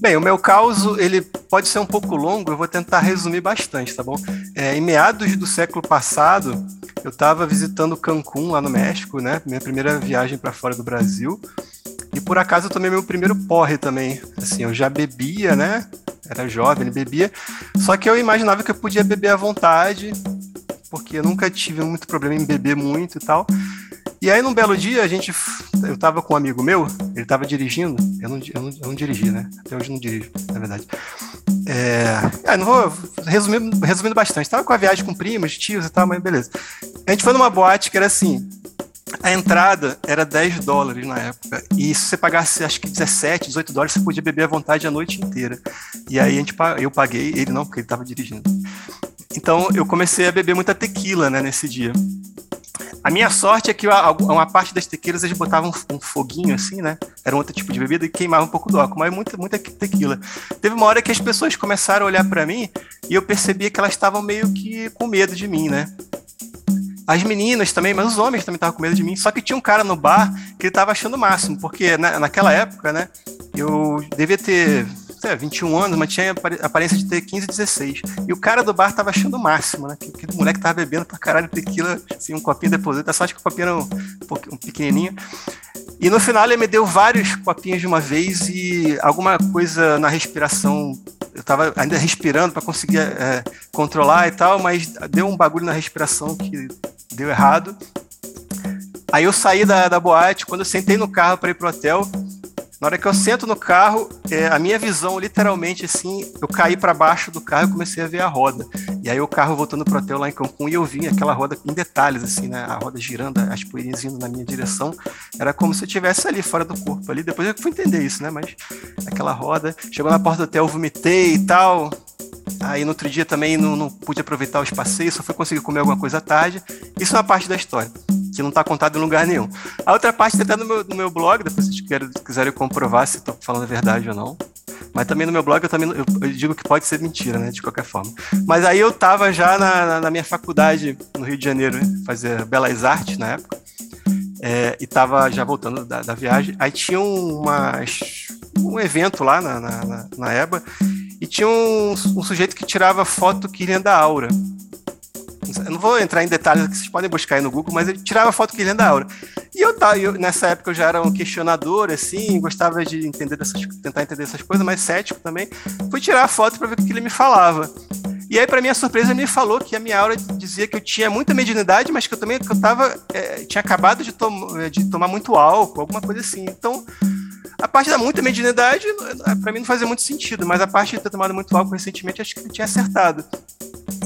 Bem, o meu caso, ele pode ser um pouco longo, eu vou tentar resumir bastante, tá bom? É, em meados do século passado, eu estava visitando Cancún, lá no México, né? Minha primeira viagem para fora do Brasil. E por acaso eu tomei meu primeiro porre também. Assim, eu já bebia, né? Era jovem, bebia. Só que eu imaginava que eu podia beber à vontade, porque eu nunca tive muito problema em beber muito e tal. E aí, num belo dia, a gente. Eu tava com um amigo meu, ele tava dirigindo. Eu não, eu não, eu não dirigi, né? Até hoje não dirijo, na verdade. É, é, não vou. Resumindo, resumindo bastante. Tava com a viagem com primos, tios e tal, mas beleza. A gente foi numa boate que era assim. A entrada era 10 dólares na época. E se você pagasse, acho que 17, 18 dólares, você podia beber à vontade a noite inteira. E aí a gente, eu paguei, ele não, porque ele estava dirigindo. Então eu comecei a beber muita tequila né, nesse dia. A minha sorte é que uma parte das tequilas eles botavam um foguinho assim, né? Era um outro tipo de bebida e queimava um pouco do álcool, mas muita, muita tequila. Teve uma hora que as pessoas começaram a olhar para mim e eu percebia que elas estavam meio que com medo de mim, né? As meninas também, mas os homens também estavam com medo de mim. Só que tinha um cara no bar que ele estava achando o máximo, porque na, naquela época, né? Eu devia ter é, 21 anos, mas tinha aparência de ter 15, 16. E o cara do bar tava achando o máximo, né? Que, que moleque tava bebendo pra caralho tequila, assim, um copinho depois. Só acho que o copinho era um, um pequenininho. E no final ele me deu vários copinhos de uma vez e alguma coisa na respiração. Eu tava ainda respirando para conseguir é, controlar e tal, mas deu um bagulho na respiração que deu errado. Aí eu saí da, da boate, quando eu sentei no carro para ir pro hotel, na hora que eu sento no carro, é, a minha visão, literalmente, assim, eu caí para baixo do carro e comecei a ver a roda. E aí o carro voltando pro hotel lá em Cancún e eu vi aquela roda em detalhes, assim, né? A roda girando, as poeirinhas indo na minha direção. Era como se eu estivesse ali, fora do corpo ali. Depois eu fui entender isso, né? Mas aquela roda. Chegou na porta do hotel, vomitei e tal. Aí no outro dia também não, não pude aproveitar os passeios, só fui conseguir comer alguma coisa à tarde. Isso é uma parte da história que não está contado em lugar nenhum. A outra parte está no meu, no meu blog, depois se vocês quiserem comprovar se estou falando a verdade ou não. Mas também no meu blog eu também eu, eu, digo que pode ser mentira, né? De qualquer forma. Mas aí eu estava já na, na, minha faculdade no Rio de Janeiro, né, fazer Belas Artes na época. É, e estava já voltando da, da, viagem. Aí tinha um evento lá na, na, na EBA e tinha um, um, sujeito que tirava foto que vinha da aura. Eu não vou entrar em detalhes que vocês podem buscar aí no Google, mas ele tirava foto que ele da aura. E eu, tá, eu, nessa época eu já era um questionador, assim, gostava de entender dessas, tentar entender essas coisas, mas cético também. Fui tirar a foto para ver o que ele me falava. E aí, para minha surpresa, ele me falou que a minha aura dizia que eu tinha muita mediunidade, mas que eu também que eu tava, é, tinha acabado de, tom de tomar muito álcool, alguma coisa assim. Então, a parte da muita mediunidade, para mim não fazia muito sentido, mas a parte de ter tomado muito álcool recentemente, acho que ele tinha acertado.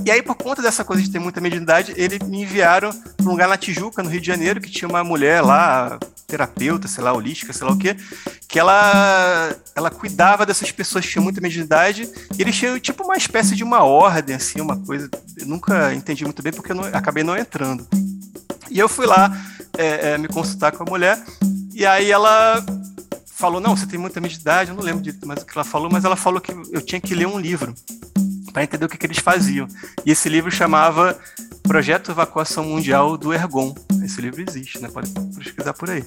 E aí, por conta dessa coisa de ter muita mediunidade, eles me enviaram para um lugar na Tijuca, no Rio de Janeiro, que tinha uma mulher lá, terapeuta, sei lá, holística, sei lá o quê, que ela, ela cuidava dessas pessoas que tinham muita mediunidade, e eles tinham tipo uma espécie de uma ordem, assim, uma coisa. Eu nunca entendi muito bem porque eu não, acabei não entrando. E eu fui lá é, é, me consultar com a mulher, e aí ela falou: Não, você tem muita mediunidade, eu não lembro de mais o que ela falou, mas ela falou que eu tinha que ler um livro para entender o que, que, eles faziam. E esse livro chamava Projeto Evacuação Mundial do Ergon. Esse livro existe, né? Pode pesquisar por aí.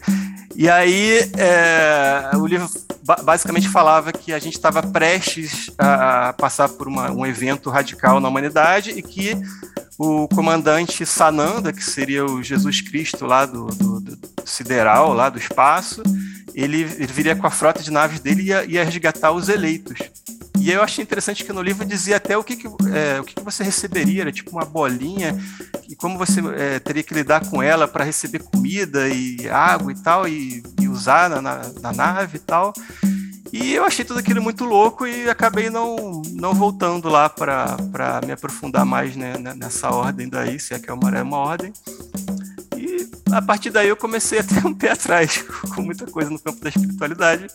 E aí, é, o livro basicamente falava que a gente estava prestes a, passar por uma, um evento radical na humanidade e que o comandante Sananda, que seria o Jesus Cristo lá do, do, do sideral, lá do espaço, ele, ele, viria com a frota de naves dele e ia, ia resgatar os eleitos. E eu achei interessante que no livro dizia até o que, que, é, o que, que você receberia, era tipo uma bolinha, e como você é, teria que lidar com ela para receber comida e água e tal, e, e usar na, na, na, nave e tal. E eu achei tudo aquilo muito louco e acabei não, não voltando lá para me aprofundar mais né, nessa ordem daí, se é que é uma, é uma ordem. E a partir daí eu comecei a ter um pé atrás com muita coisa no campo da espiritualidade,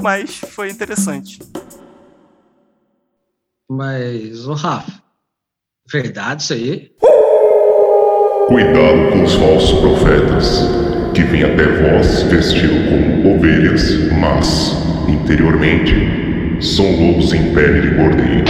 mas foi interessante. Mas, ô Rafa, verdade isso aí? Cuidado com os falsos profetas, que vêm até vós vestido como ovelhas, mas, interiormente, são lobos em pele de cordeiro.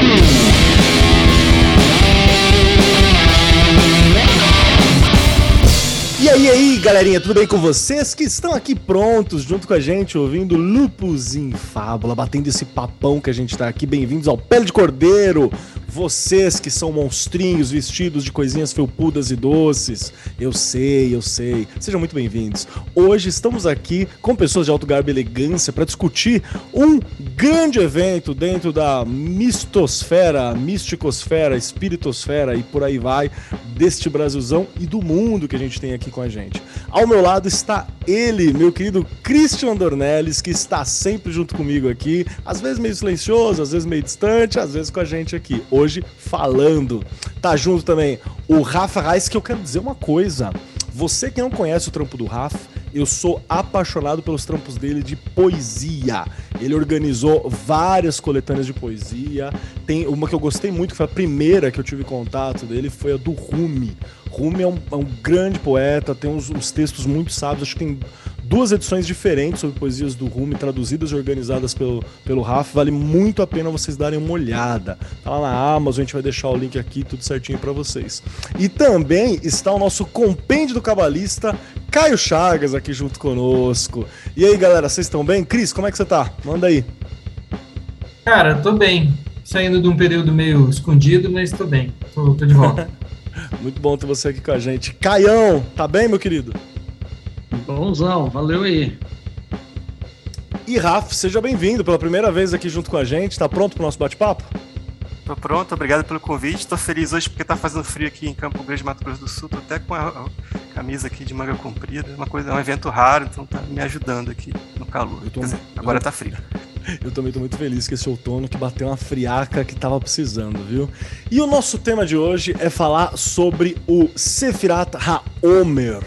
E aí, aí, galerinha, tudo bem com vocês que estão aqui prontos junto com a gente, ouvindo Lupus em Fábula, batendo esse papão que a gente tá aqui. Bem-vindos ao Pele de Cordeiro, vocês que são monstrinhos vestidos de coisinhas felpudas e doces, eu sei, eu sei. Sejam muito bem-vindos. Hoje estamos aqui com pessoas de alto garbo e elegância para discutir um grande evento dentro da mistosfera, misticosfera, espiritosfera e por aí vai, deste Brasilzão e do mundo que a gente tem aqui com a gente. Ao meu lado está ele, meu querido Christian Dornelles, que está sempre junto comigo aqui, às vezes meio silencioso, às vezes meio distante, às vezes com a gente aqui. Hoje falando. Tá junto também o Rafa Reis, que eu quero dizer uma coisa. Você que não conhece o trampo do Rafa, eu sou apaixonado pelos trampos dele de poesia. Ele organizou várias coletâneas de poesia. Tem uma que eu gostei muito, que foi a primeira que eu tive contato dele, foi a do Rumi. Rumi é um, é um grande poeta, tem uns, uns textos muito sábios, acho que tem duas edições diferentes sobre poesias do Rumi, traduzidas e organizadas pelo, pelo Raf. Vale muito a pena vocês darem uma olhada. Tá lá na Amazon, a gente vai deixar o link aqui, tudo certinho para vocês. E também está o nosso compêndio do cabalista, Caio Chagas, aqui junto conosco. E aí, galera, vocês estão bem? Cris, como é que você tá? Manda aí. Cara, tô bem. Saindo de um período meio escondido, mas tô bem. Tô, tô de volta. muito bom ter você aqui com a gente. Caião, tá bem, meu querido? Bonzão, valeu aí. E Raf, seja bem-vindo pela primeira vez aqui junto com a gente. Tá pronto pro nosso bate-papo? Tô pronto, obrigado pelo convite. Tô feliz hoje porque tá fazendo frio aqui em Campo Grande, Mato Grosso do Sul. Tô até com a camisa aqui de manga comprida. É uma coisa, é um evento raro, então tá me ajudando aqui no calor. Tô... Dizer, agora tá frio. Eu também tô muito feliz que esse outono que bateu uma friaca que tava precisando, viu? E o nosso tema de hoje é falar sobre o Sefirat HaOmer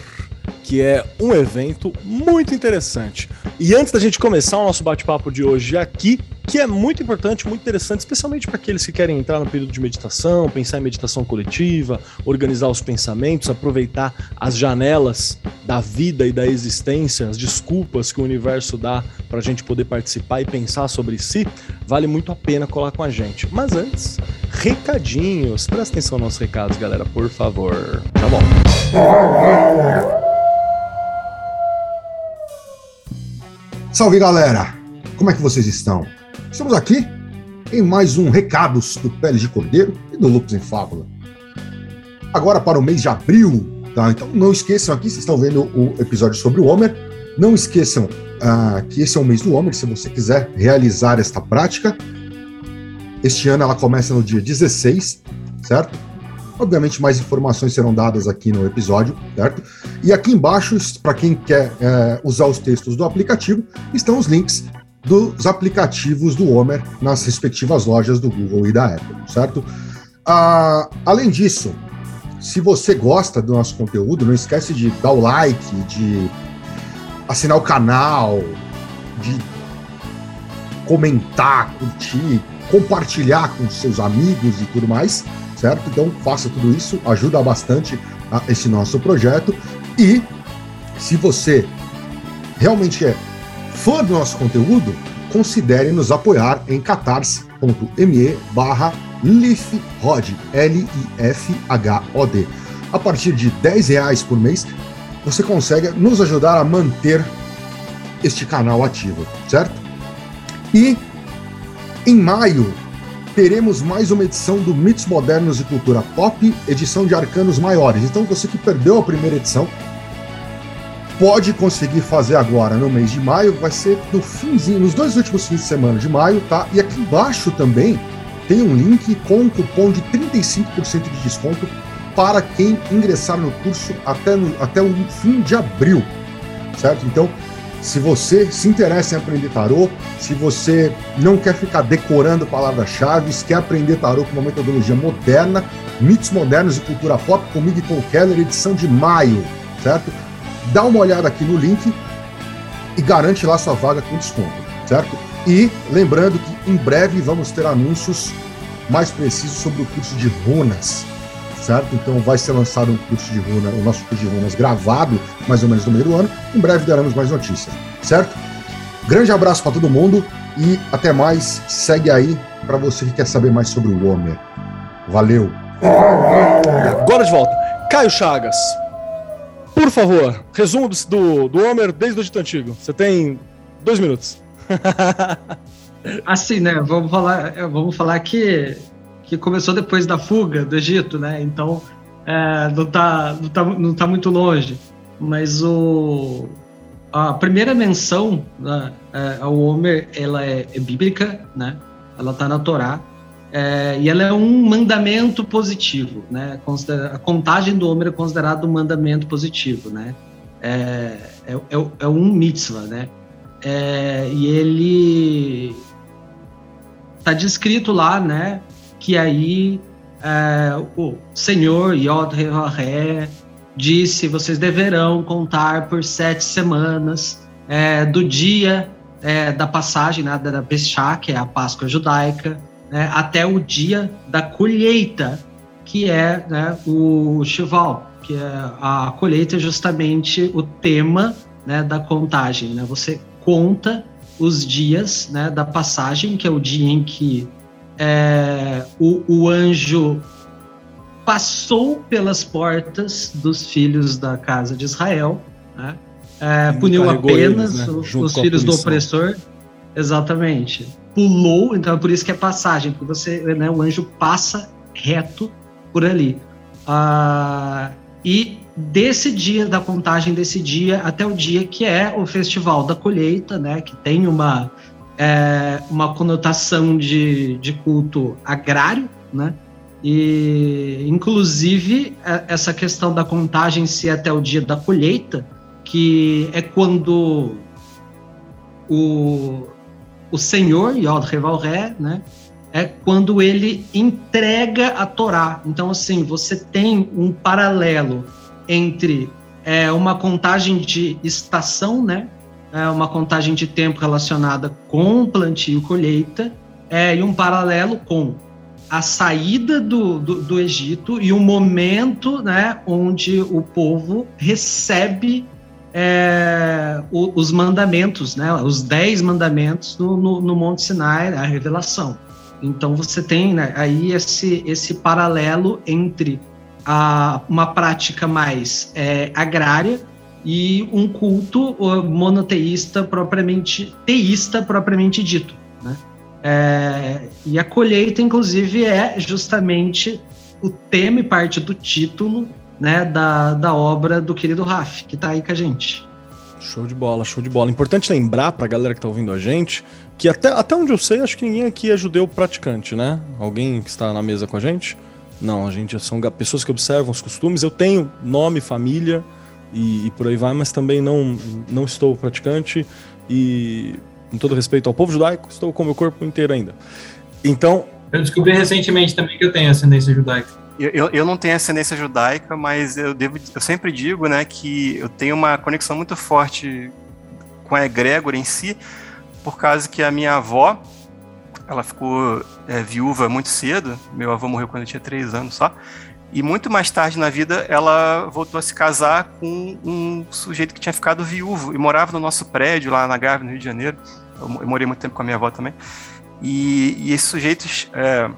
que é um evento muito interessante. E antes da gente começar o nosso bate-papo de hoje aqui, que é muito importante, muito interessante, especialmente para aqueles que querem entrar no período de meditação, pensar em meditação coletiva, organizar os pensamentos, aproveitar as janelas da vida e da existência, as desculpas que o universo dá para a gente poder participar e pensar sobre si, vale muito a pena colar com a gente. Mas antes, recadinhos. Presta atenção nos recados, galera, por favor. Tá bom. Salve galera! Como é que vocês estão? Estamos aqui em mais um Recados do Pele de Cordeiro e do Lupus em Fábula. Agora para o mês de abril, tá? Então não esqueçam aqui, vocês estão vendo o episódio sobre o Homer. Não esqueçam ah, que esse é o mês do Homer, se você quiser realizar esta prática. Este ano ela começa no dia 16, certo? Obviamente, mais informações serão dadas aqui no episódio, certo? E aqui embaixo, para quem quer é, usar os textos do aplicativo, estão os links dos aplicativos do Homer nas respectivas lojas do Google e da Apple, certo? Ah, além disso, se você gosta do nosso conteúdo, não esquece de dar o like, de assinar o canal, de comentar, curtir, compartilhar com seus amigos e tudo mais certo? Então faça tudo isso, ajuda bastante a esse nosso projeto. E se você realmente é fã do nosso conteúdo, considere nos apoiar em catarse.me barra lifhod, L-I-F-H-O-D. A partir de 10 reais por mês, você consegue nos ajudar a manter este canal ativo, certo? E em maio teremos mais uma edição do Mitos Modernos e Cultura Pop, edição de arcanos maiores. Então você que perdeu a primeira edição, pode conseguir fazer agora no mês de maio, vai ser no finzinho, nos dois últimos fins de semana de maio, tá? E aqui embaixo também tem um link com um cupom de 35% de desconto para quem ingressar no curso até, no, até o fim de abril, certo? Então, se você se interessa em aprender tarô, se você não quer ficar decorando palavras-chave, quer aprender tarô com uma metodologia moderna, mitos modernos e cultura pop comigo e com o Keller, edição de maio, certo? Dá uma olhada aqui no link e garante lá sua vaga com desconto, certo? E lembrando que em breve vamos ter anúncios mais precisos sobre o curso de runas certo? Então vai ser lançado um curso de runa, o nosso curso de runas gravado, mais ou menos no meio do ano. Em breve daremos mais notícias, certo? Grande abraço para todo mundo e até mais. Segue aí para você que quer saber mais sobre o Homer. Valeu! Agora de volta. Caio Chagas. Por favor, resumo do, do Homer desde o Egito Antigo. Você tem dois minutos. assim, né? Vamos falar, é, vamos falar que, que começou depois da fuga do Egito, né? Então é, não, tá, não, tá, não tá muito longe. Mas o, a primeira menção né, é, ao Homer, ela é, é, bíblica, né? Ela tá na Torá. É, e ela é um mandamento positivo, né? A contagem do Homer é considerado um mandamento positivo, né? É, é, é, é um mitzvah, né? É, e ele está descrito lá, né? Que aí é, o Senhor Yod Ré disse: vocês deverão contar por sete semanas do dia da passagem né, da Pesachá, que é a Páscoa judaica, né, até o dia da colheita, que é né, o Shival, que é a colheita é justamente o tema né, da contagem. Né? Você conta os dias né, da passagem, que é o dia em que é, o, o anjo passou pelas portas dos filhos da casa de Israel, né? é, puniu apenas eles, né? os, os filhos do opressor, exatamente. Pulou, então é por isso que é passagem, porque você, né, o anjo passa reto por ali. Ah, e desse dia, da contagem desse dia até o dia que é o Festival da Colheita, né, que tem uma, é, uma conotação de, de culto agrário, né, e inclusive é, essa questão da contagem se até o dia da colheita, que é quando o, o Senhor, Yod Revalré, né, é quando ele entrega a Torá. Então, assim, você tem um paralelo entre é, uma contagem de estação, né? É uma contagem de tempo relacionada com plantio e colheita, é, e um paralelo com a saída do, do, do, Egito e o momento né, onde o povo recebe é, o, os mandamentos, né, os dez mandamentos no, no, no Monte Sinai, a revelação. Então você tem né, aí esse, esse paralelo entre a, uma prática mais é, agrária e um culto monoteísta propriamente teísta propriamente dito, né? É, e a colheita, inclusive, é justamente o tema e parte do título né, da, da obra do querido Raf, que está aí com a gente. Show de bola, show de bola. Importante lembrar para a galera que está ouvindo a gente que até, até onde eu sei, acho que ninguém aqui é judeu praticante, né? Alguém que está na mesa com a gente? Não, a gente são pessoas que observam os costumes. Eu tenho nome, família e, e por aí vai, mas também não, não estou praticante e, com todo respeito ao povo judaico, estou com o meu corpo inteiro ainda. Então. Eu descobri recentemente também que eu tenho ascendência judaica. Eu, eu, não tenho ascendência judaica, mas eu, devo, eu sempre digo né, que eu tenho uma conexão muito forte com a egrégora em si, por causa que a minha avó, ela ficou é, viúva muito cedo, meu avô morreu quando eu tinha três anos só, e muito mais tarde na vida ela voltou a se casar com um sujeito que tinha ficado viúvo e morava no nosso prédio lá na Gávea, no Rio de Janeiro. Eu, morei muito tempo com a minha avó também. E, e esse sujeito, é,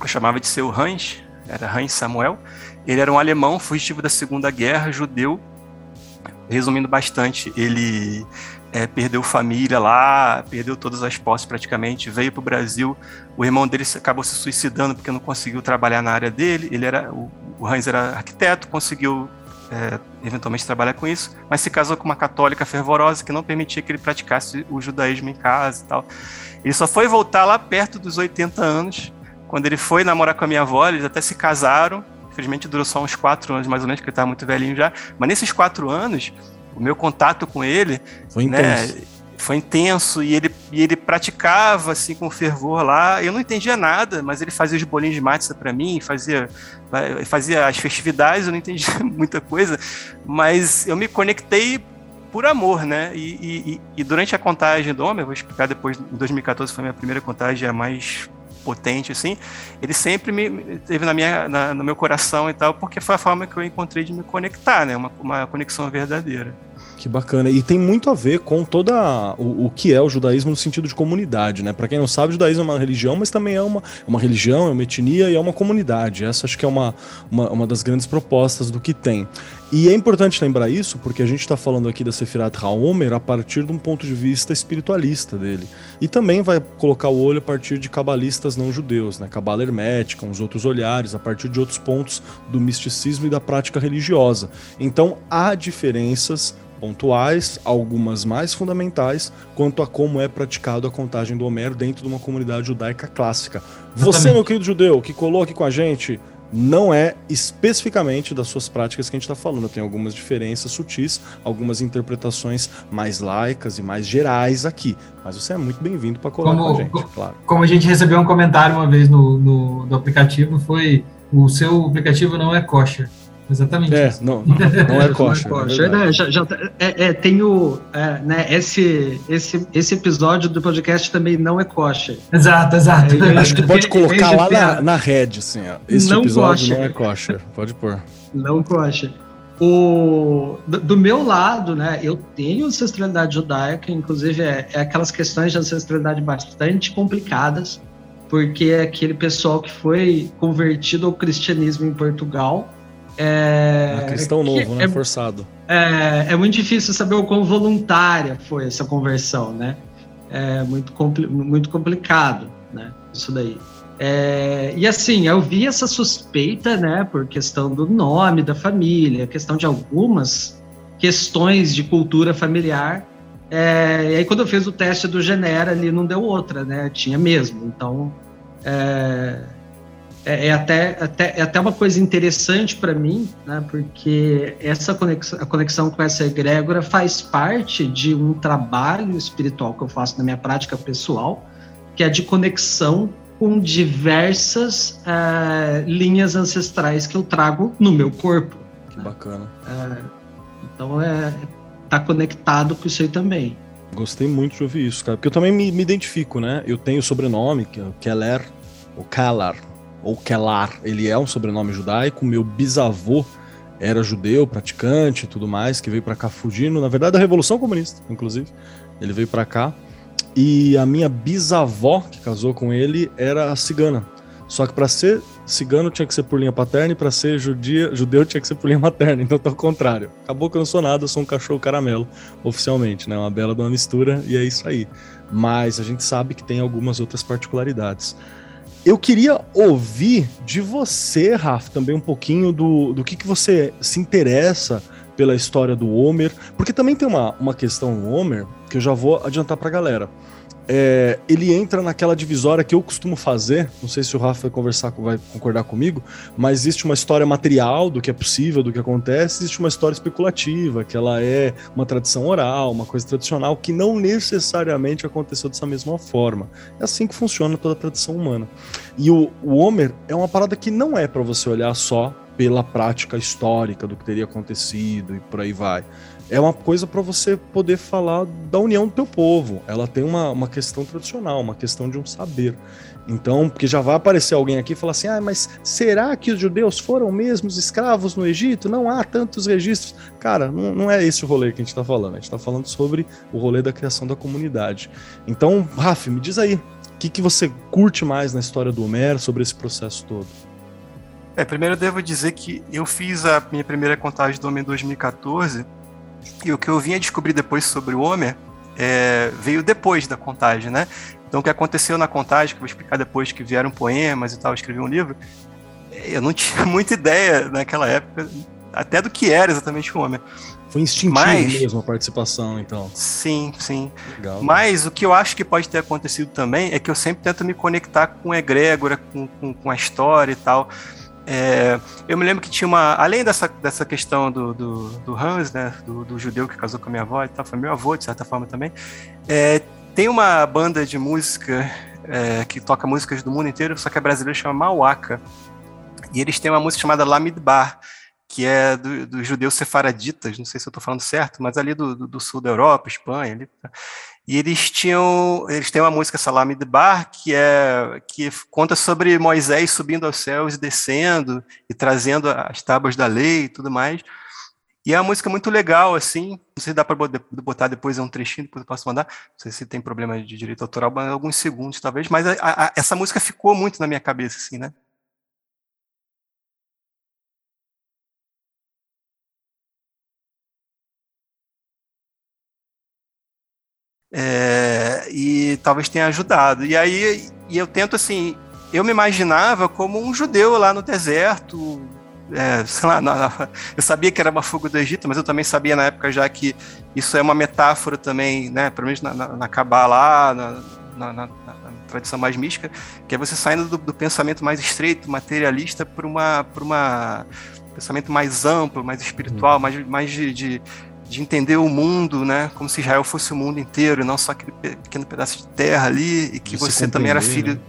eu chamava de seu Hans, era Hans Samuel, ele era um alemão fugitivo da Segunda Guerra, judeu. Resumindo bastante, ele é, perdeu família lá, perdeu todas as posses praticamente, veio para o Brasil. O irmão dele acabou se suicidando porque não conseguiu trabalhar na área dele. Ele era o, o Hans era arquiteto, conseguiu é, eventualmente trabalhar com isso, mas se casou com uma católica fervorosa que não permitia que ele praticasse o judaísmo em casa e tal. Ele só foi voltar lá perto dos 80 anos, quando ele foi namorar com a minha avó, eles até se casaram. Infelizmente durou só uns quatro anos, mais ou menos, porque ele estava muito velhinho já. Mas nesses quatro anos, o meu contato com ele foi né, intenso. foi intenso e ele, e ele praticava assim com fervor lá. Eu não entendia nada, mas ele fazia os bolinhos de matzah para mim, fazia, fazia as festividades, eu não entendia muita coisa, mas eu me conectei por amor, né? E, e, e durante a contagem do homem, eu vou explicar depois, em 2014 foi a minha primeira contagem, a mais potente, assim, ele sempre me teve na minha, na, no meu coração e tal, porque foi a forma que eu encontrei de me conectar, né? Uma, uma conexão verdadeira. Que bacana. E tem muito a ver com toda o, o que é o judaísmo no sentido de comunidade, né? Para quem não sabe, o judaísmo é uma religião, mas também é uma, uma religião, é uma etnia e é uma comunidade. Essa acho que é uma, uma, uma das grandes propostas do que tem. E é importante lembrar isso porque a gente está falando aqui da Sefirat HaOmer a partir de um ponto de vista espiritualista dele. E também vai colocar o olho a partir de cabalistas não judeus, né? Cabala hermética, uns outros olhares, a partir de outros pontos do misticismo e da prática religiosa. Então há diferenças pontuais, algumas mais fundamentais, quanto a como é praticado a contagem do Homero dentro de uma comunidade judaica clássica. Você, meu querido judeu, que colou aqui com a gente, não é especificamente das suas práticas que a gente está falando. Tem algumas diferenças sutis, algumas interpretações mais laicas e mais gerais aqui. Mas você é muito bem-vindo para colar como, com a gente, claro. Como a gente recebeu um comentário uma vez no, no, no aplicativo, foi o seu aplicativo não é kosher. Exatamente. É, não, não, não é kosher. não é, kosher. É, já, já, é, é, tem o, é, né, esse, esse, esse episódio do podcast também não é kosher. Exato, exato. É, Acho que pode colocar lá na, na rede, assim, ó. Esse não episódio kosher. não é kosher. Pode pôr. Não kosher. O, do, do, meu lado, né, eu tenho ancestralidade judaica, inclusive é, é aquelas questões de ancestralidade bastante complicadas, porque é aquele pessoal que foi convertido ao cristianismo em Portugal é, a cristão novo, né? É, Forçado. É, é muito difícil saber o quão voluntária foi essa conversão, né? É muito, compli muito complicado, né? Isso daí. É, e assim, eu vi essa suspeita, né? Por questão do nome da família, questão de algumas questões de cultura familiar. É, e aí, quando eu fiz o teste do Genera, ali não deu outra, né? Tinha mesmo. Então, é, é, é, até, até, é até uma coisa interessante para mim, né, porque essa conexão, a conexão com essa egrégora faz parte de um trabalho espiritual que eu faço na minha prática pessoal, que é de conexão com diversas uh, linhas ancestrais que eu trago no meu corpo. Que né? bacana. Uh, então, é, tá conectado com isso aí também. Gostei muito de ouvir isso, cara, porque eu também me, me identifico, né? Eu tenho o sobrenome, que é o Keller, o Kalar, ou Kelar, ele é um sobrenome judaico. Meu bisavô era judeu, praticante e tudo mais, que veio para cá fugindo, na verdade, da Revolução Comunista, inclusive. Ele veio para cá. E a minha bisavó, que casou com ele, era cigana. Só que para ser cigano tinha que ser por linha paterna e para ser judia, judeu tinha que ser por linha materna. Então tá ao contrário. Acabou que eu não sou nada, sou um cachorro caramelo, oficialmente, né? Uma bela de uma mistura e é isso aí. Mas a gente sabe que tem algumas outras particularidades. Eu queria ouvir de você, Rafa, também um pouquinho do, do que, que você se interessa pela história do Homer, porque também tem uma, uma questão no Homer que eu já vou adiantar para a galera é, ele entra naquela divisória que eu costumo fazer. Não sei se o Rafa vai conversar, vai concordar comigo, mas existe uma história material do que é possível, do que acontece, existe uma história especulativa, que ela é uma tradição oral, uma coisa tradicional que não necessariamente aconteceu dessa mesma forma. É assim que funciona toda a tradição humana. E o, o Homer é uma parada que não é para você olhar só pela prática histórica do que teria acontecido e por aí vai é uma coisa para você poder falar da união do teu povo. Ela tem uma, uma questão tradicional, uma questão de um saber. Então, porque já vai aparecer alguém aqui e falar assim: ah, mas será que os judeus foram mesmo escravos no Egito? Não há tantos registros. Cara, não, não é esse o rolê que a gente está falando. A gente está falando sobre o rolê da criação da comunidade. Então, Rafa, me diz aí, o que, que você curte mais na história do Homero sobre esse processo todo? É, primeiro eu devo dizer que eu fiz a minha primeira contagem do Homem em 2014 e o que eu vinha descobrir depois sobre o Homer é, veio depois da contagem, né? Então, o que aconteceu na contagem, que eu vou explicar depois que vieram poemas e tal, eu escrevi um livro, eu não tinha muita ideia naquela época, até do que era exatamente o Homer. Foi instintivo Mas, mesmo a participação, então. Sim, sim. Legal, Mas o que eu acho que pode ter acontecido também é que eu sempre tento me conectar com a egrégora, com, com, com a história e tal. É, eu me lembro que tinha uma. Além dessa, dessa questão do, do, do Hans, né? Do, do, judeu que casou com a minha avó e tal, foi meu avô, de certa forma também. É, tem uma banda de música é, que toca músicas do mundo inteiro, só que é brasileira, chama Mauaca. E eles têm uma música chamada Lamidbar, que é dos do judeus sefaraditas, não sei se eu estou falando certo, mas ali do, do, sul da Europa, Espanha. Ali, tá? E eles tinham, eles têm uma música Salame de Bar que é que conta sobre Moisés subindo aos céus e descendo e trazendo as tábuas da lei e tudo mais. E é uma música muito legal, assim. Não sei se dá para botar depois é um trechinho, depois eu posso mandar. Não sei se tem problema de direito autoral, mas alguns segundos talvez. Mas a, a, essa música ficou muito na minha cabeça, assim, né? É, e talvez tenha ajudado. E aí e eu tento assim, eu me imaginava como um judeu lá no deserto, é, sei lá, na, na, eu sabia que era uma fuga do Egito, mas eu também sabia na época já que isso é uma metáfora também, né, pelo menos na, na, na Kabbalah, na, na, tradição mais mística, que é você saindo do, do pensamento mais estreito, materialista, para uma, uma pensamento mais amplo, mais espiritual, uhum. mais, mais de, de, de, entender o mundo, né, como se Israel fosse o mundo inteiro, e não só aquele pequeno pedaço de terra ali, e que você também era filho, né?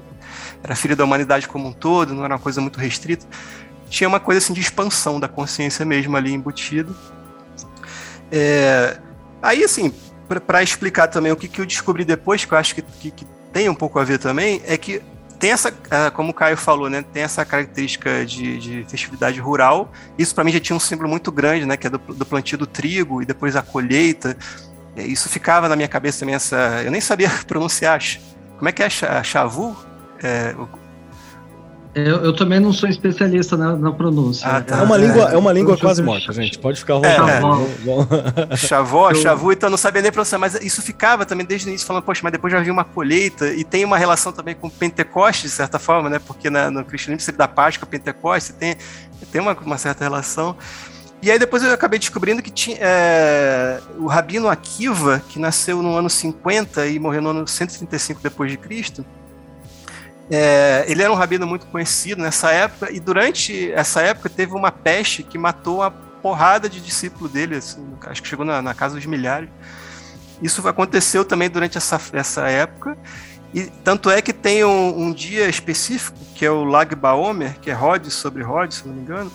era filho da humanidade como um todo, não era uma coisa muito restrita tinha uma coisa assim de expansão da consciência mesmo ali embutida. É, aí, assim, para explicar também o que, que eu descobri depois, que eu acho que, que, que, tem um pouco a ver também, é que tem essa, ah, como o Caio falou, né, tem essa característica de, de festividade rural. Isso para mim já tinha um símbolo muito grande, né, que é do, do plantio do trigo e depois a colheita. Isso ficava na minha cabeça também essa, eu nem sabia pronunciar. Como é que é chavu? É, eu, eu, também não sou especialista na, na pronúncia. Ah, tá. É uma língua, é uma língua quase morta, gente. Pode ficar rolando. É, é. Chavó, chavu, então não sabia nem pronunciar, mas isso ficava também desde o início falando, poxa, mas depois já havia uma colheita e tem uma relação também com Pentecostes, de certa forma, né? Porque na, no cristianismo sempre da Páscoa, Pentecostes, tem, tem uma, uma certa relação. E aí depois eu acabei descobrindo que tinha é, o Rabino Akiva, que nasceu no ano 50 e morreu no ano 135 depois de Cristo, é, ele era um rabino muito conhecido nessa época, e durante essa época teve uma peste que matou uma porrada de discípulos dele, assim, acho que chegou na, na, casa dos milhares. Isso aconteceu também durante essa, essa época, e tanto é que tem um, um dia específico, que é o Lag Baomer, que é Rhodes sobre Rhodes, se não me engano,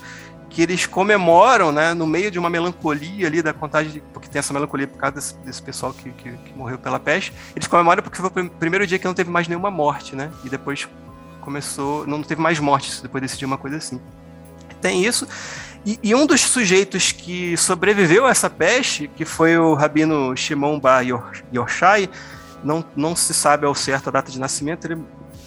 que eles comemoram, né, no meio de uma melancolia ali da contagem, de, porque tem essa melancolia por causa desse, desse pessoal que, que, que, morreu pela peste, eles comemoram porque foi o primeiro dia que não teve mais nenhuma morte, né, e depois começou, não teve mais mortes depois desse dia, uma coisa assim. Tem isso, e, e, um dos sujeitos que sobreviveu a essa peste, que foi o rabino Shimon Bar Yoshai, não, não se sabe ao certo a data de nascimento, ele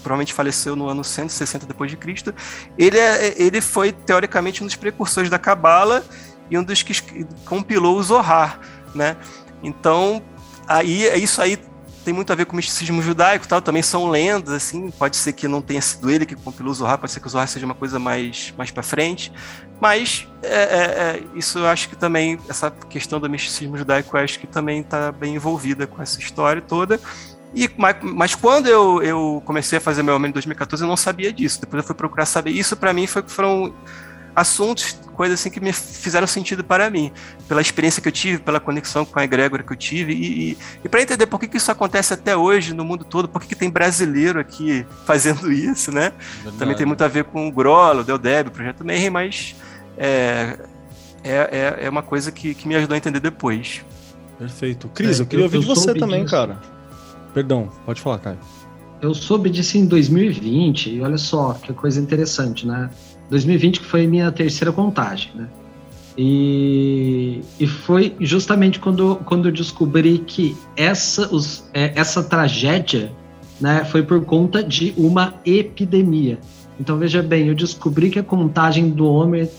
provavelmente faleceu no ano 160 depois de Cristo. Ele, é, ele foi teoricamente um dos precursores da Cabala e um dos que compilou o Zohar, né? Então, aí isso aí tem muito a ver com o misticismo judaico, tal, também são lendas assim, pode ser que não tenha sido ele que compilou o Zohar, pode ser que o Zohar seja uma coisa mais mais para frente, mas é, é, é, isso eu acho que também essa questão do misticismo judaico, acho que também está bem envolvida com essa história toda. E, mas, mas quando eu, eu comecei a fazer meu homem em 2014, eu não sabia disso. Depois eu fui procurar saber. Isso para mim foi, foram assuntos, coisas assim que me fizeram sentido para mim, pela experiência que eu tive, pela conexão com a egrégora que eu tive e, e, e para entender por que, que isso acontece até hoje no mundo todo, por que, que tem brasileiro aqui fazendo isso, né? Verdade. Também tem muito a ver com o Grolo, o Del Deb, o Projeto Mayhem, mas é, é, é, uma coisa que, que me ajudou a entender depois. Perfeito. Cris, é, eu queria ouvir de você também, disso. cara. Perdão, pode falar, Caio. Eu soube disso em 2020, e olha só que coisa interessante, né? 2020 que foi minha terceira contagem, né? E, e foi justamente quando, quando eu descobri que essa, os, é, essa tragédia né, foi por conta de uma epidemia. Então, veja bem, eu descobri que a contagem do homem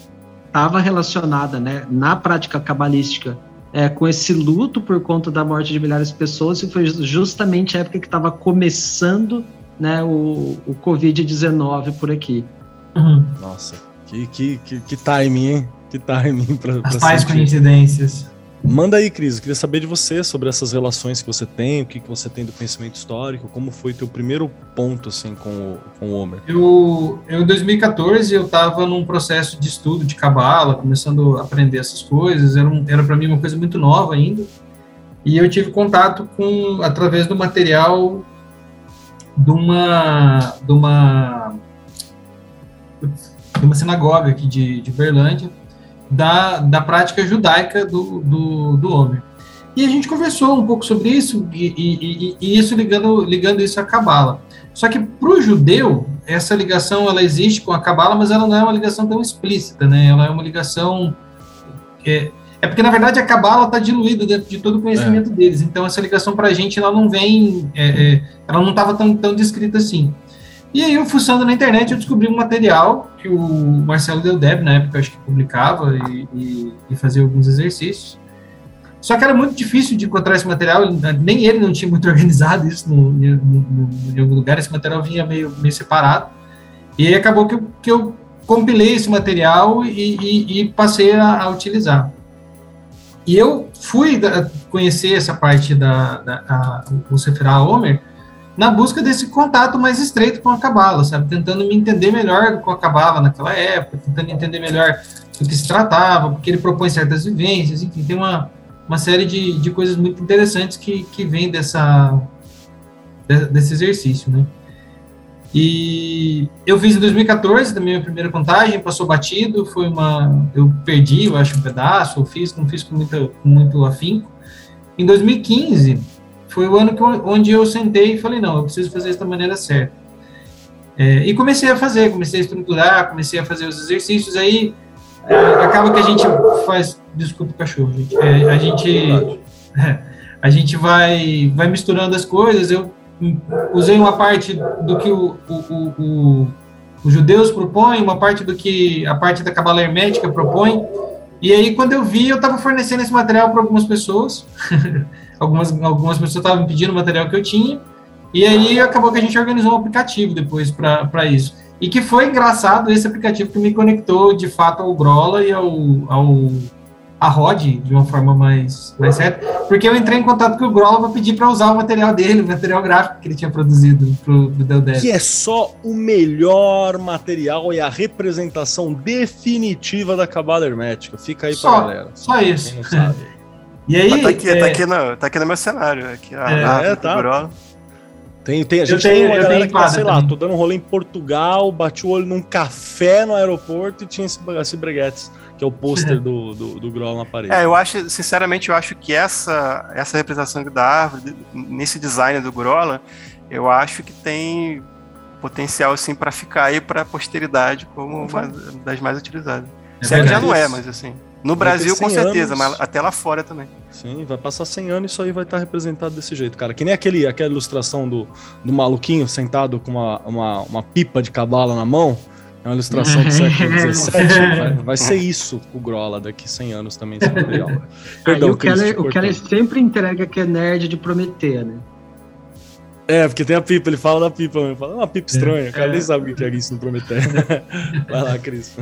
estava relacionada né, na prática cabalística é, com esse luto por conta da morte de milhares de pessoas, e foi justamente a época que estava começando né, o, o Covid-19 por aqui. Uhum. Nossa, que, que, que, que timing, hein? Que timing para As tais coincidências. Manda aí, Cris. Eu queria saber de você sobre essas relações que você tem, o que, que você tem do pensamento histórico, como foi teu primeiro ponto assim com o, com o Homer. Eu, eu, em 2014, eu estava num processo de estudo de cabala, começando a aprender essas coisas. Era, um, era para mim uma coisa muito nova ainda. E eu tive contato com através do material de uma de uma de uma sinagoga aqui de, de Berlândia da, da prática judaica do, do, do homem. E a gente conversou um pouco sobre isso, e, e, e isso ligando, ligando isso à Cabala. Só que para o judeu, essa ligação ela existe com a Cabala, mas ela não é uma ligação tão explícita, né? Ela é uma ligação. É, é porque, na verdade, a cabala está diluída dentro de todo o conhecimento é. deles. Então, essa ligação para a gente, ela não vem... É, é, ela não estava tão, tão descrita assim. E aí, eu fuçando na internet, eu descobri um material que o Marcelo Deldeb, na época, acho que publicava e, e, e fazia alguns exercícios. Só que era muito difícil de encontrar esse material, nem ele não tinha muito organizado isso no, no, no, em algum lugar, esse material vinha meio, meio separado. E aí acabou que eu, que eu compilei esse material e, e, e passei a, a, utilizar. E eu fui da, conhecer essa parte da, da a, o Sephirah Homer na busca desse contato mais estreito com a Cabala, sabe? Tentando me entender melhor com a Cabala naquela época, tentando entender melhor do que se tratava, porque ele propõe certas vivências, enfim, tem uma, uma série de, de coisas muito interessantes que, que vem dessa, desse exercício, né? E eu fiz em 2014 também a minha primeira contagem, passou batido, foi uma. Eu perdi, eu acho, um pedaço, eu fiz, não fiz com, muito com muito afinco. Em 2015, foi o ano que onde eu sentei e falei: não, eu preciso fazer isso da maneira certa. É, e comecei a fazer, comecei a estruturar, comecei a fazer os exercícios. Aí é, acaba que a gente faz. Desculpa o cachorro, gente. É, a gente. a gente vai, vai misturando as coisas. Eu usei uma parte do que o, o, o, os judeus propõem, uma parte do que a parte da cabala hermética propõe. E aí, quando eu vi, eu estava fornecendo esse material para algumas pessoas. algumas, algumas pessoas estavam me pedindo o material que eu tinha. E aí, acabou que a gente organizou um aplicativo depois para isso. E que foi engraçado esse aplicativo que me conectou, de fato, ao Grola e ao, ao a Rod de uma forma mais, mais certa, porque eu entrei em contato com o Grola para pedir para usar o material dele, o material gráfico que ele tinha produzido pro, pro Del Que é só o melhor material e a representação definitiva da cabala hermética. Fica aí pra galera. Só isso. e aí. tá, aqui, tá é... tá, aqui no, tá aqui no meu cenário. Aqui, a é, é tá. Tem, tem, a gente tenho, tem uma galera que tá, sei lá, tô dando um rolê em Portugal, bati o olho num café no aeroporto e tinha esse, esse breguetes que é o pôster do, do, do Groll na parede. É, eu acho, sinceramente, eu acho que essa, essa representação da árvore, nesse design do Grola, eu acho que tem potencial assim para ficar aí para a posteridade como uma das mais utilizadas. É que já não é, mas assim. No Brasil, com certeza, anos. mas até lá fora também. Sim, vai passar 100 anos e isso aí vai estar representado desse jeito, cara. Que nem aquele, aquela ilustração do, do maluquinho sentado com uma, uma, uma pipa de cabala na mão. É uma ilustração do século XVII. Vai, vai, ser isso o Grola daqui 100 anos também. Perdão, o, Keller, o Keller sempre entrega que é nerd de Prometeia, né? É, porque tem a pipa, ele fala da pipa, ele fala, é uma pipa estranha, o cara nem sabe o que é isso no Prometeia. Vai lá, Cris.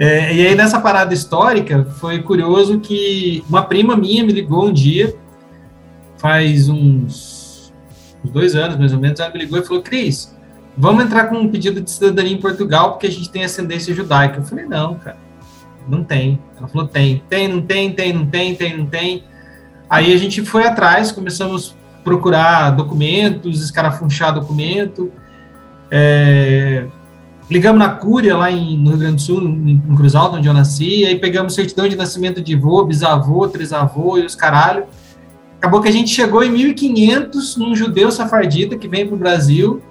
É, e aí, nessa parada histórica, foi curioso que uma prima minha me ligou um dia, faz uns, uns dois anos mais ou menos, ela me ligou e falou: Cris, vamos entrar com um pedido de cidadania em Portugal porque a gente tem ascendência judaica. Eu falei, não, cara, não tem. Ela falou, tem, tem, não tem, tem, não tem, tem, não tem. Aí a gente foi atrás, começamos a procurar documentos, escarafunchar documento. É, ligamos na Cúria, lá em, no Rio Grande do Sul, em Cruz Alta, onde eu nasci, aí pegamos certidão de nascimento de avô, bisavô, trisavô e os caralho. Acabou que a gente chegou em 1500 num judeu safardita que vem para o Brasil,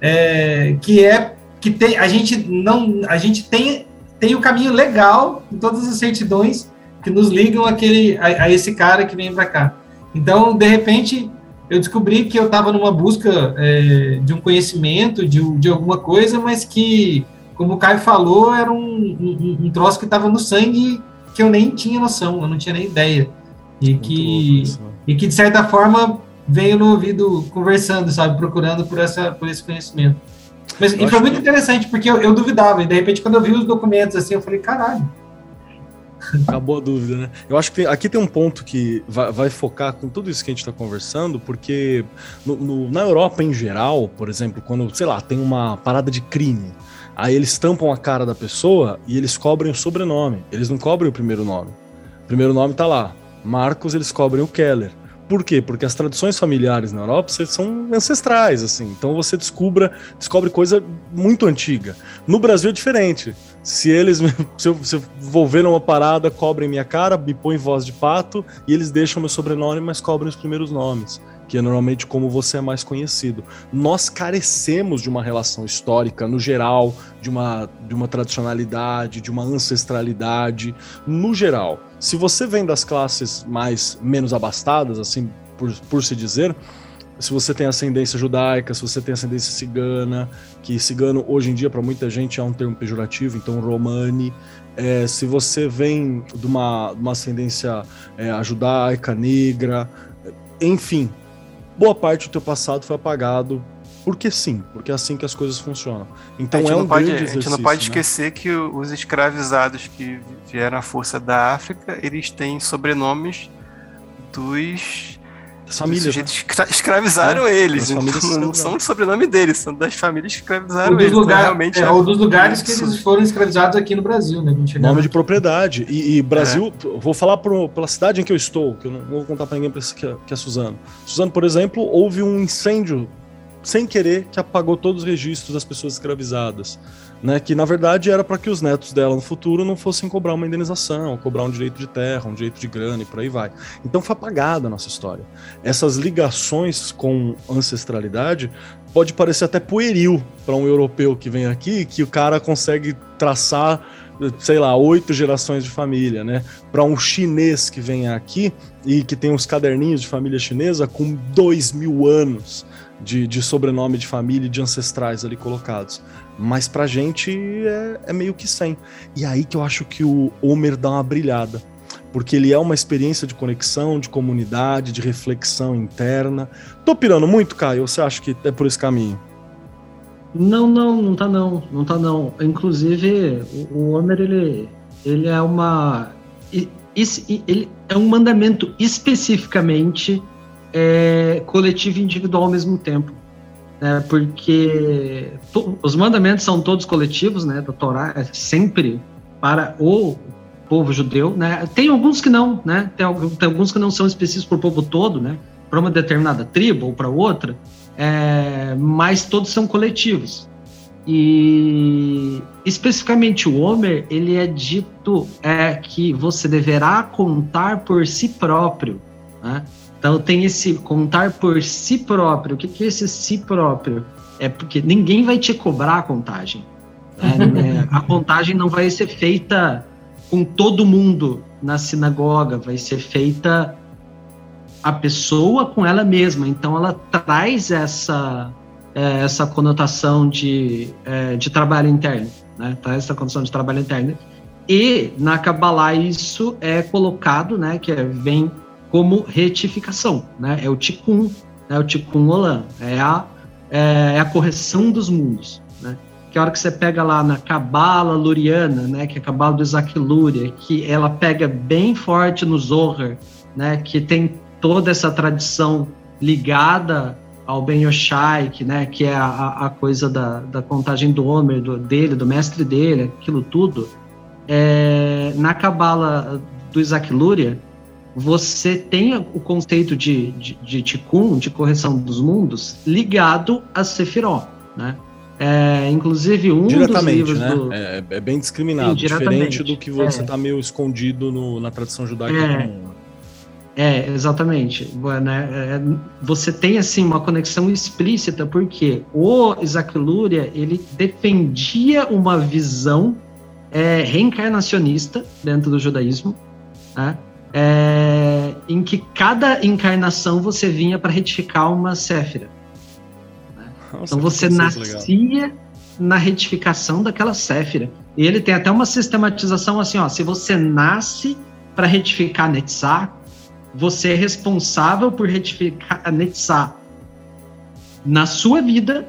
é, que é que tem a gente não a gente tem tem o caminho legal em todas as certidões que nos ligam aquele a, a esse cara que vem para cá. Então, de repente, eu descobri que eu estava numa busca é, de um conhecimento, de, de alguma coisa, mas que, como o Caio falou, era um, um, um troço que estava no sangue que eu nem tinha noção, eu não tinha nem ideia. E que, e que, de certa forma, veio no ouvido conversando, sabe, procurando por, essa, por esse conhecimento. Mas e foi muito que... interessante, porque eu, eu, duvidava, e de repente, quando eu vi os documentos assim, eu falei, caralho. Acabou a dúvida, né? Eu acho que aqui tem um ponto que vai, vai, focar com tudo isso que a gente está conversando, porque no, no, na Europa em geral, por exemplo, quando, sei lá, tem uma parada de crime, aí eles tampam a cara da pessoa e eles cobrem o sobrenome, eles não cobrem o primeiro nome. O primeiro nome tá lá. Marcos, eles cobrem o Keller. Por quê? Porque as tradições familiares na Europa são ancestrais, assim. Então você descubra, descobre coisa muito antiga. No Brasil é diferente. Se eles, se eu, se eu vou ver uma parada, cobrem minha cara, me põem voz de pato e eles deixam meu sobrenome, mas cobrem os primeiros nomes que é normalmente como você é mais conhecido. Nós carecemos de uma relação histórica, no geral, de uma, de uma tradicionalidade, de uma ancestralidade, no geral. Se você vem das classes mais menos abastadas, assim por, por se dizer, se você tem ascendência judaica, se você tem ascendência cigana, que cigano hoje em dia para muita gente é um termo pejorativo, então romani. É, se você vem de uma, uma ascendência é, judaica, negra, enfim, boa parte do teu passado foi apagado porque sim, porque é assim que as coisas funcionam. Então é um pode, grande A gente não pode né? esquecer que os escravizados que vieram à força da África, eles têm sobrenomes dos as famílias. Né? escravizaram é, eles. Então, não são o sobrenome deles, são das famílias que escravizaram eles. Lugar, então, realmente é, é, ou dos lugares que eles foram escravizados aqui no Brasil, né? Nome de propriedade. E, e Brasil, é. vou falar pro, pela cidade em que eu estou, que eu não, não vou contar para ninguém que é, que é Suzano. Suzano, por exemplo, houve um incêndio sem querer que apagou todos os registros das pessoas escravizadas né, que na verdade era para que os netos dela no futuro não fossem cobrar uma indenização, cobrar um direito de terra, um direito de grana e por aí vai. Então foi apagada a nossa história. Essas ligações com ancestralidade pode parecer até pueril para um europeu que vem aqui, que o cara consegue traçar, sei lá, oito gerações de família, né? Para um chinês que vem aqui e que tem uns caderninhos de família chinesa com dois mil anos de, de sobrenome de família e de ancestrais ali colocados. Mas pra gente é, é meio que sem. E é aí que eu acho que o Homer dá uma brilhada. Porque ele é uma experiência de conexão, de comunidade, de reflexão interna. Tô pirando muito, Caio? Você acha que é por esse caminho? Não, não, não tá não, não tá não. Inclusive, o Homer, ele, ele é uma... Ele é um mandamento especificamente é, coletivo e individual ao mesmo tempo né, porque os mandamentos são todos coletivos, né, da Torá é sempre para o povo judeu, né, tem alguns que não, né, tem, tem alguns que não são específicos para o povo todo, né, para uma determinada tribo ou para outra, é, mas todos são coletivos. E especificamente o Homer, ele é dito é, que você deverá contar por si próprio, né? Então tem esse contar por si próprio. O que, que é esse si próprio? É porque ninguém vai te cobrar a contagem. Né? a contagem não vai ser feita com todo mundo na sinagoga, vai ser feita a pessoa com ela mesma. Então ela traz essa é, essa conotação de, é, de trabalho interno, né? Traz essa condição de trabalho interno. E na Kabbalah isso é colocado, né? Que é, vem como retificação, né? É o Tikkun, é o Tikkun Olam, é a, é, é a correção dos mundos, né? Que a hora que você pega lá na Cabala Luriana, né? Que é a Cabala do Isaac Luria, que ela pega bem forte no Zohar, né? Que tem toda essa tradição ligada ao Ben Yoshai, que, né, que é a, a coisa da, da contagem do Homer, do, dele, do mestre dele, aquilo tudo. É, na Cabala do Isaac Luria, você tem o conceito de, de, de Tikkun, de correção dos mundos, ligado a Sefirot, né? É, inclusive, um dos livros né? do... É, é bem discriminado, Sim, diferente do que você está é. meio escondido no, na tradição judaica é. comum. É, exatamente. Né? É, você tem assim uma conexão explícita porque o Isaac Luria ele defendia uma visão é, reencarnacionista dentro do judaísmo, né? É, em que cada encarnação você vinha para retificar uma Séfira. Né? então você nascia legal. na retificação daquela Séfira. E ele tem até uma sistematização assim: ó, se você nasce para retificar Netzah, você é responsável por retificar a Netzah na sua vida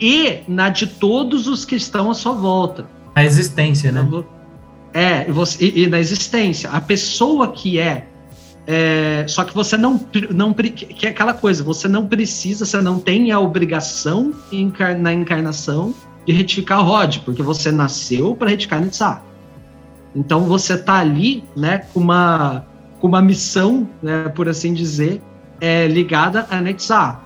e na de todos os que estão à sua volta. A existência, né? É, você, e, e, na existência. A pessoa que é, é. só que você não, não. Que é aquela coisa, você não precisa, você não tem a obrigação encar, na encarnação de retificar o Rod, porque você nasceu para retificar Nitzah. Então você está ali, né, com uma, com uma missão, né, por assim dizer, é, ligada a Netzah.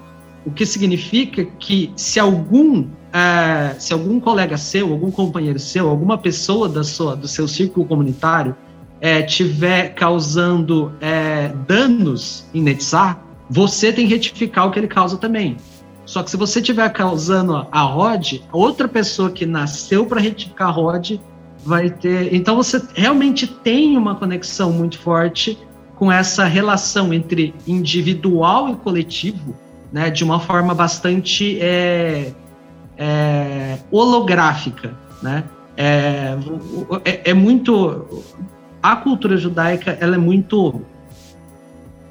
O que significa que se algum é, se algum colega seu, algum companheiro seu, alguma pessoa da sua, do seu círculo comunitário é, tiver causando é, danos em Netzah, você tem que retificar o que ele causa também. Só que se você estiver causando a rod, outra pessoa que nasceu para retificar a rod vai ter. Então você realmente tem uma conexão muito forte com essa relação entre individual e coletivo, né, de uma forma bastante é, é, holográfica, né? É, é, é, muito a cultura judaica, ela é muito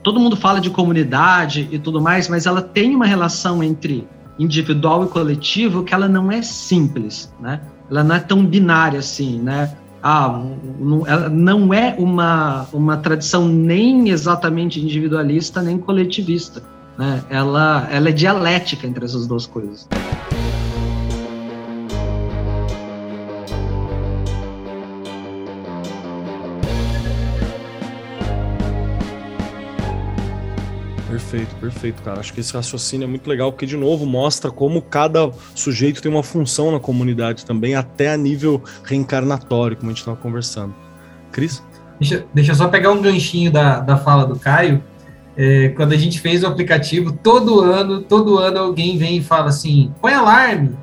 todo mundo fala de comunidade e tudo mais, mas ela tem uma relação entre individual e coletivo que ela não é simples, né? Ela não é tão binária assim, né? Ah, não, ela não é uma, uma tradição nem exatamente individualista nem coletivista, né? Ela, ela é dialética entre essas duas coisas. Perfeito, perfeito, cara. Acho que esse raciocínio é muito legal, porque, de novo, mostra como cada sujeito tem uma função na comunidade também, até a nível reencarnatório, como a gente estava conversando. Cris? Deixa, deixa eu só pegar um ganchinho da, da fala do Caio. É, quando a gente fez o aplicativo, todo ano, todo ano alguém vem e fala assim: põe alarme,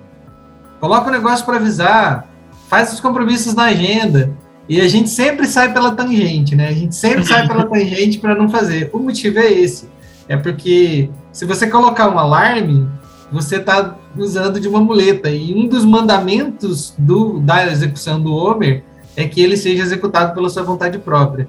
coloca o negócio para avisar, faz os compromissos na agenda. E a gente sempre sai pela tangente, né? A gente sempre sai pela tangente para não fazer. O motivo é esse. É porque se você colocar um alarme, você está usando de uma muleta. E um dos mandamentos do, da execução do Homer é que ele seja executado pela sua vontade própria.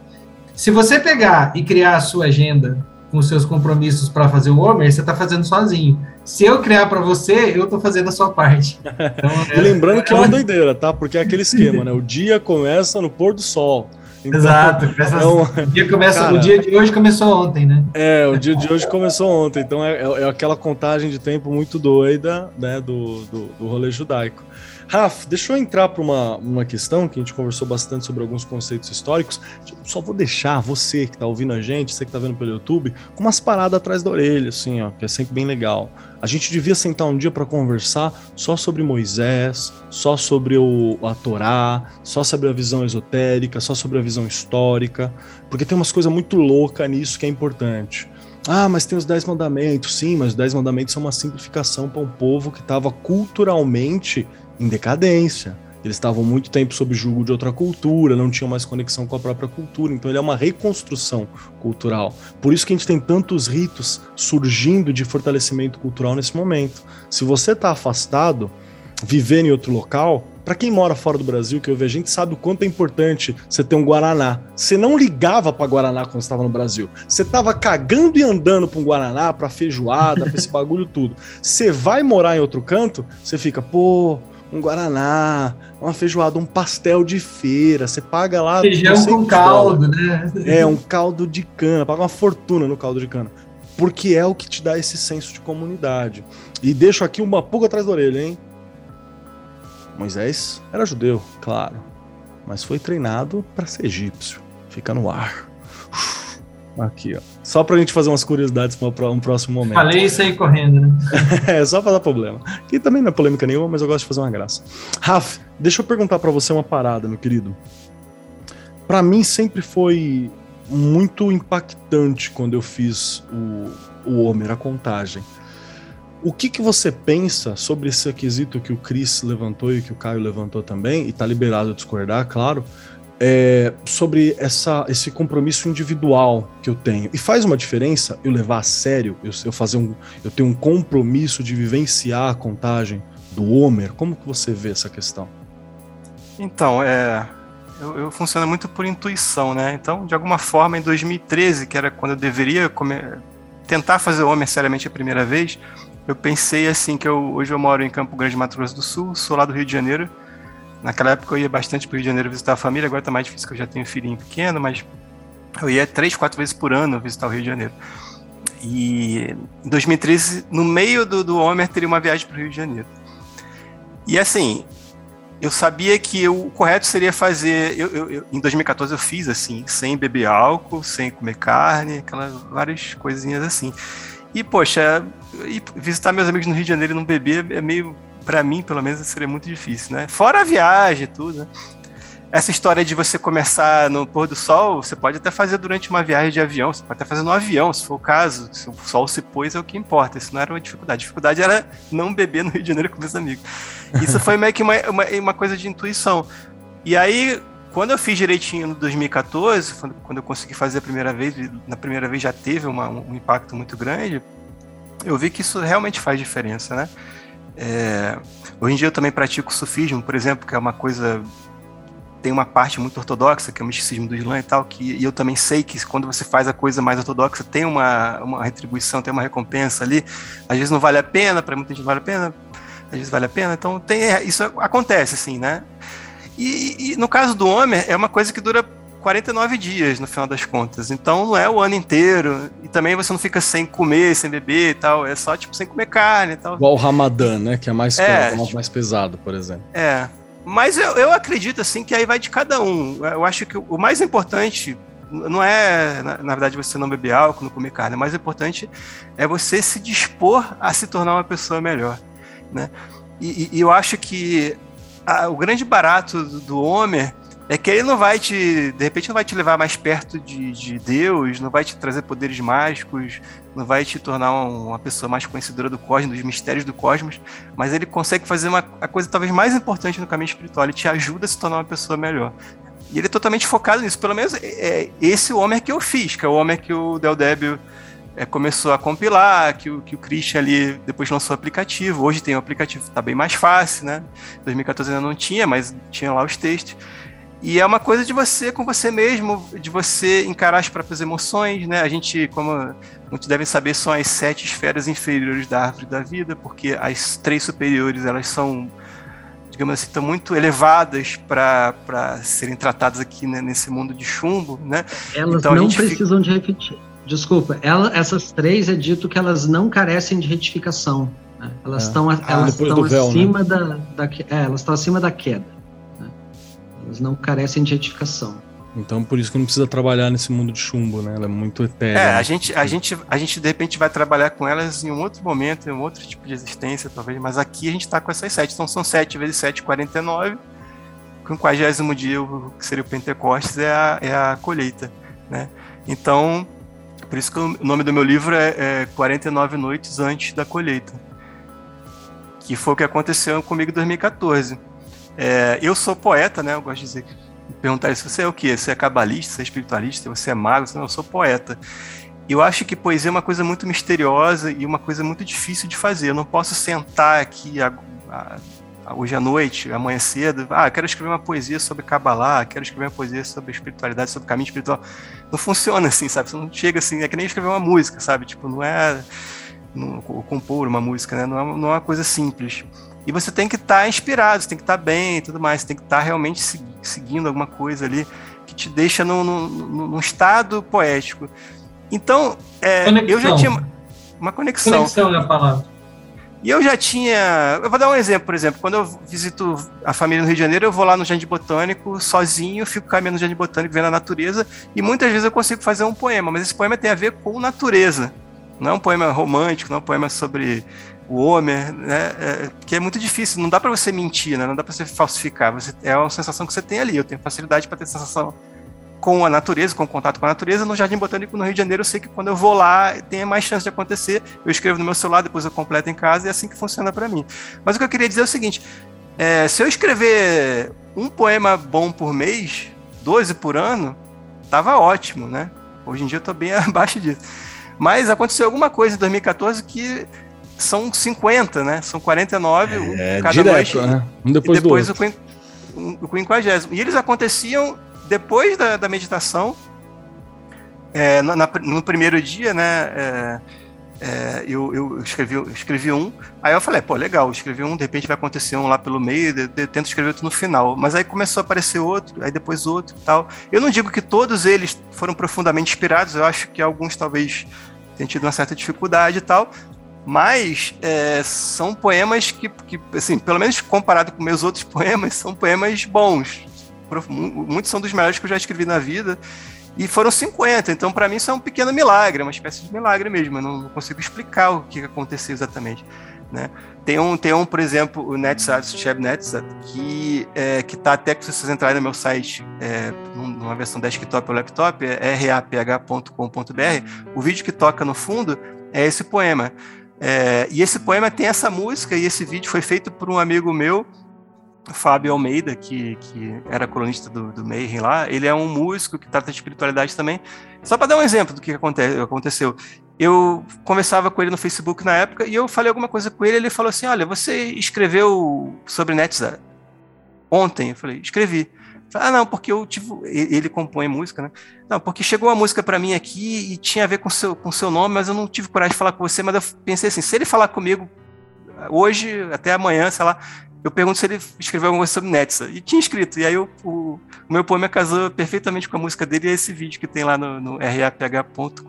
Se você pegar e criar a sua agenda com seus compromissos para fazer o Homer, você está fazendo sozinho. Se eu criar para você, eu estou fazendo a sua parte. Então, é, e lembrando que é uma doideira, tá? Porque é aquele esquema, né? O dia começa no pôr do sol. Então, Exato. Então, o, dia começa, cara, o dia de hoje começou ontem, né? É, o dia de hoje começou ontem. Então é, é, é aquela contagem de tempo muito doida né, do, do, do rolê judaico. Raf, deixa eu entrar para uma, uma questão que a gente conversou bastante sobre alguns conceitos históricos. Só vou deixar você que está ouvindo a gente, você que está vendo pelo YouTube, com umas paradas atrás da orelha, assim, ó, que é sempre bem legal. A gente devia sentar um dia para conversar só sobre Moisés, só sobre o, a Torá, só sobre a visão esotérica, só sobre a visão histórica, porque tem umas coisas muito loucas nisso que é importante. Ah, mas tem os Dez Mandamentos. Sim, mas os Dez Mandamentos são uma simplificação para um povo que estava culturalmente em decadência. Eles estavam muito tempo sob julgo de outra cultura, não tinham mais conexão com a própria cultura. Então ele é uma reconstrução cultural. Por isso que a gente tem tantos ritos surgindo de fortalecimento cultural nesse momento. Se você está afastado, viver em outro local, para quem mora fora do Brasil, que eu vejo, a gente sabe o quanto é importante você ter um Guaraná. Você não ligava para Guaraná quando estava no Brasil. Você estava cagando e andando para um Guaraná, para feijoada, para esse bagulho tudo. Você vai morar em outro canto, você fica, pô, um guaraná, uma feijoada, um pastel de feira. Você paga lá. Feijão com caldo, né? É, um caldo de cana. Paga uma fortuna no caldo de cana. Porque é o que te dá esse senso de comunidade. E deixo aqui uma pulga atrás da orelha, hein? Moisés era judeu, claro. Mas foi treinado para ser egípcio. Fica no ar. Aqui, ó. Só pra gente fazer umas curiosidades para um próximo momento. Falei isso aí correndo, né? é, só pra dar problema. Que também não é polêmica nenhuma, mas eu gosto de fazer uma graça. Raf, deixa eu perguntar para você uma parada, meu querido. Para mim sempre foi muito impactante quando eu fiz o, o Homer, a contagem. O que, que você pensa sobre esse quesito que o Chris levantou e que o Caio levantou também, e tá liberado a discordar, claro, é, sobre essa, esse compromisso individual que eu tenho. E faz uma diferença eu levar a sério, eu, eu fazer um, eu tenho um compromisso de vivenciar a contagem do Homer. Como que você vê essa questão? Então, é, eu, eu funciono muito por intuição, né? Então, de alguma forma, em 2013, que era quando eu deveria comer, tentar fazer o Homer seriamente a primeira vez, eu pensei assim que eu hoje eu moro em Campo Grande, Mato Grosso do Sul, sou lá do Rio de Janeiro Naquela época eu ia bastante para o Rio de Janeiro visitar a família, agora está mais difícil que eu já tenho um filhinho pequeno, mas eu ia três, quatro vezes por ano visitar o Rio de Janeiro. E em 2013, no meio do, do Homer, teria uma viagem para o Rio de Janeiro. E assim, eu sabia que o correto seria fazer. Eu, eu, eu, em 2014 eu fiz assim, sem beber álcool, sem comer carne, aquelas várias coisinhas assim. E, poxa, visitar meus amigos no Rio de Janeiro e não beber é meio para mim, pelo menos, seria muito difícil, né? Fora a viagem e tudo, né? essa história de você começar no pôr do sol, você pode até fazer durante uma viagem de avião, você pode até fazer no avião, se for o caso. Se o sol se pôs, é o que importa. Isso não era uma dificuldade. A dificuldade era não beber no Rio de Janeiro com meus amigos. Isso foi meio que uma, uma, uma coisa de intuição. E aí, quando eu fiz direitinho no 2014, quando eu consegui fazer a primeira vez, na primeira vez já teve uma, um impacto muito grande, eu vi que isso realmente faz diferença, né? É, hoje em dia eu também pratico sufismo, por exemplo, que é uma coisa tem uma parte muito ortodoxa, que é o misticismo do Islã e tal, que e eu também sei que quando você faz a coisa mais ortodoxa, tem uma, uma retribuição, tem uma recompensa ali. Às vezes não vale a pena, para muita gente não vale a pena, às vezes vale a pena. Então tem é, isso acontece, assim, né? E, e no caso do Homer, é uma coisa que dura 49 dias, no final das contas. Então não é o ano inteiro. E também você não fica sem comer, sem beber e tal. É só, tipo, sem comer carne e tal. Igual o Ramadã, né? Que é mais, é, tipo, mais pesado, por exemplo. É. Mas eu, eu acredito assim que aí vai de cada um. Eu acho que o mais importante não é, na, na, verdade, você não beber álcool, não comer carne. O mais importante é você se dispor a se tornar uma pessoa melhor, né? E, e eu acho que a, o grande barato do, do Homer é que ele não vai te, de repente, não vai te levar mais perto de, de Deus, não vai te trazer poderes mágicos, não vai te tornar uma pessoa mais conhecedora do cosmos, dos mistérios do cosmos, mas ele consegue fazer uma, a coisa talvez mais importante no caminho espiritual, ele te ajuda a se tornar uma pessoa melhor. E ele é totalmente focado nisso, pelo menos é, é esse homem que eu fiz, que é o homem que o Del Débio é, começou a compilar, que o, que o Christian ali depois lançou o aplicativo. Hoje tem o aplicativo, está bem mais fácil, né? 2014 ainda não tinha, mas tinha lá os textos. E é uma coisa de você com você mesmo, de você encarar as próprias emoções, né? A gente, como muitos devem saber, são as sete esferas inferiores da árvore da vida, porque as três superiores, elas são, digamos assim, estão muito elevadas para serem tratadas aqui né, nesse mundo de chumbo, né? Elas então, não precisam fica... de repetir. Desculpa, ela, essas três é dito que elas não carecem de retificação. Né? Elas estão é. elas ah, acima né? da, da é, elas estão acima da queda. Elas não carecem de edificação. Então, por isso que não precisa trabalhar nesse mundo de chumbo, né? Ela é muito etérea. É, a gente, a gente, a gente de repente vai trabalhar com elas em um outro momento, em um outro tipo de existência, talvez, mas aqui a gente está com essas sete. Então são sete vezes sete, 49. Com o quadragésimo dia, que seria o Pentecostes, é a, é a colheita, né? Então, por isso que o nome do meu livro é, é 49 Noites Antes da Colheita. Que foi o que aconteceu comigo em 2014. É, eu sou poeta, né? Eu gosto de dizer perguntar se você é o quê? Você é cabalista, você é espiritualista, você é mago? Não, eu sou poeta. Eu acho que poesia é uma coisa muito misteriosa e uma coisa muito difícil de fazer. Eu não posso sentar aqui a, a, a, hoje à noite, amanhã cedo, ah, quero escrever uma poesia sobre Kabbalah, quero escrever uma poesia sobre espiritualidade, sobre caminho espiritual. Não funciona assim, sabe? Você não chega assim, é que nem escrever uma música, sabe? Tipo, não é não, compor uma música, né? Não é, não é uma coisa simples. E você tem que estar tá inspirado, você tem que estar tá bem e tudo mais, você tem que estar tá realmente seguindo alguma coisa ali que te deixa num, num, num estado poético. Então, é, eu já tinha uma conexão. Conexão é a palavra. E eu já tinha. Eu vou dar um exemplo, por exemplo, quando eu visito a família no Rio de Janeiro, eu vou lá no Jardim Botânico sozinho, fico caminhando no Jardim Botânico, vendo a natureza, e muitas vezes eu consigo fazer um poema, mas esse poema tem a ver com natureza. Não é um poema romântico, não é um poema sobre o Homer, né? É, que é muito difícil, não dá para você mentir, né? Não dá para você falsificar. Você é uma sensação que você tem ali. Eu tenho facilidade para ter sensação com a natureza, com o contato com a natureza. No Jardim Botânico no Rio de Janeiro, eu sei que quando eu vou lá, tem mais chance de acontecer. Eu escrevo no meu celular, depois eu completo em casa e é assim que funciona para mim. Mas o que eu queria dizer é o seguinte: é, se eu escrever um poema bom por mês, 12 por ano, tava ótimo, né? Hoje em dia eu tô bem abaixo disso. Mas aconteceu alguma coisa em 2014 que são 50, né? São 49, é, um cada direto, noite. Né? Um depois, e depois do outro. o quinquagésimo. E eles aconteciam depois da, da meditação, é, na, no primeiro dia, né? É, é, eu, eu escrevi, eu escrevi um, aí eu falei, pô, legal, escrevi um, de repente vai acontecer um lá pelo meio, eu, eu tento escrever outro no final. Mas aí começou a aparecer outro, aí depois outro tal. Eu não digo que todos eles foram profundamente inspirados, eu acho que alguns talvez tenham tido uma certa dificuldade e tal, mas é, são poemas que, que, assim, pelo menos comparado com meus outros poemas, são poemas bons. Muitos são dos melhores que eu já escrevi na vida. E foram 50, então para mim isso é um pequeno milagre, uma espécie de milagre mesmo. Eu não consigo explicar o que aconteceu exatamente. né? Tem um, tem um, por exemplo, o NetSat, Cheb NetSat, que é, que tá até que se vocês entrarem no meu site, é, numa versão desktop ou laptop, é raph.com.br, o vídeo que toca no fundo é esse poema. É, e esse poema tem essa música, e esse vídeo foi feito por um amigo meu, Fábio Almeida, que, que era colunista do, do Mayhem lá, ele é um músico que trata de espiritualidade também. Só para dar um exemplo do que acontece, aconteceu. Eu conversava com ele no Facebook na época e eu falei alguma coisa com ele. Ele falou assim: Olha, você escreveu sobre Netzar ontem? Eu falei: Escrevi. Ah, não, porque eu tive. Ele compõe música, né? Não, porque chegou uma música para mim aqui e tinha a ver com seu, com seu nome, mas eu não tive coragem de falar com você. Mas eu pensei assim: se ele falar comigo hoje, até amanhã, sei lá, eu pergunto se ele escreveu alguma coisa sobre Netza. E tinha escrito. E aí o, o, o, meu poema casou perfeitamente com a música dele e é esse vídeo que tem lá no, no raph.com.br,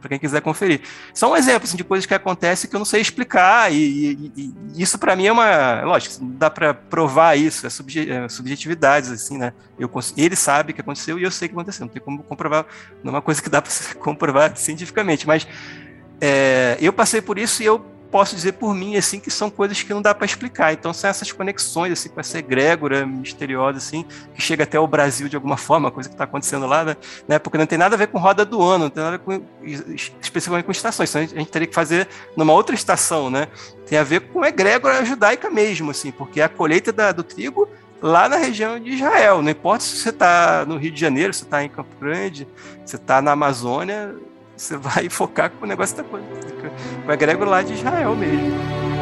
para quem quiser conferir. São exemplos assim, de coisas que acontecem que eu não sei explicar. E, e, e isso para mim é uma. Lógico, não dá para provar isso, é, subje, é subjetividades, assim, né? Eu, ele sabe que aconteceu e eu sei que aconteceu. Não tem como comprovar. Não é uma coisa que dá para comprovar cientificamente. Mas é, eu passei por isso e eu posso dizer por mim, assim, que são coisas que não dá para explicar. Então são essas conexões, assim, com essa egrégora misteriosa, assim, que chega até o Brasil de alguma forma, coisa que está acontecendo lá, né? né? Porque não tem nada a ver com roda do ano, não tem nada a com, especificamente com estações. Então a gente teria que fazer numa outra estação, né? Tem a ver com egrégora judaica mesmo, assim, porque é a colheita da, do trigo lá na região de Israel. Não importa se você está no Rio de Janeiro, se está em Campo Grande, se está na Amazônia, você vai focar com o negócio da coisa. Com o egrégor lá de Israel mesmo.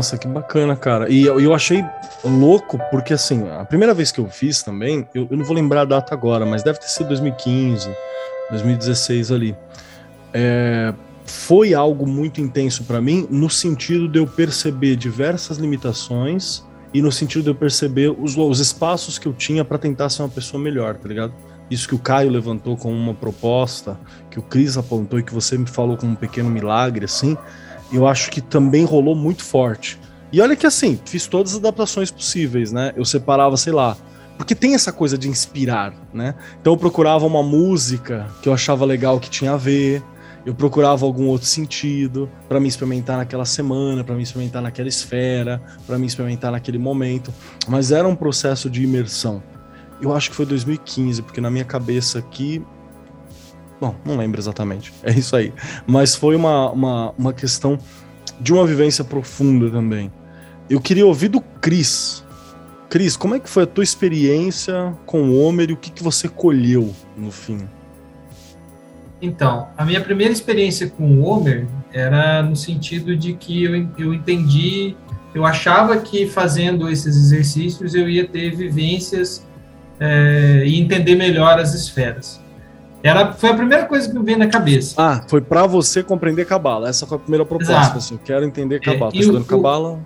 Nossa, que bacana, cara. E eu, eu achei louco, porque assim, a primeira vez que eu fiz também, eu, eu, não vou lembrar a data agora, mas deve ter sido 2015, 2016 ali. É, foi algo muito intenso para mim, no sentido de eu perceber diversas limitações e no sentido de eu perceber os, os espaços que eu tinha para tentar ser uma pessoa melhor, tá ligado? Isso que o Caio levantou como uma proposta, que o Cris apontou e que você me falou como um pequeno milagre, assim eu acho que também rolou muito forte. E olha que assim, fiz todas as adaptações possíveis, né? Eu separava, sei lá, porque tem essa coisa de inspirar, né? Então eu procurava uma música que eu achava legal que tinha a ver, eu procurava algum outro sentido para me experimentar naquela semana, para me experimentar naquela esfera, para me experimentar naquele momento, mas era um processo de imersão. Eu acho que foi 2015, porque na minha cabeça aqui Bom, não lembro exatamente. É isso aí. Mas foi uma, uma, uma questão de uma vivência profunda também. Eu queria ouvir do Cris. Cris, como é que foi a tua experiência com o Homer e o que, que você colheu no fim? Então, a minha primeira experiência com o Homer era no sentido de que eu, eu entendi, eu achava que fazendo esses exercícios eu ia ter vivências é, e entender melhor as esferas. Era, foi a primeira coisa que me veio na cabeça. Ah, foi para você compreender Cabala. Essa foi a primeira proposta. Exato. Assim, quero entender Cabala. É, tá estudando Cabala?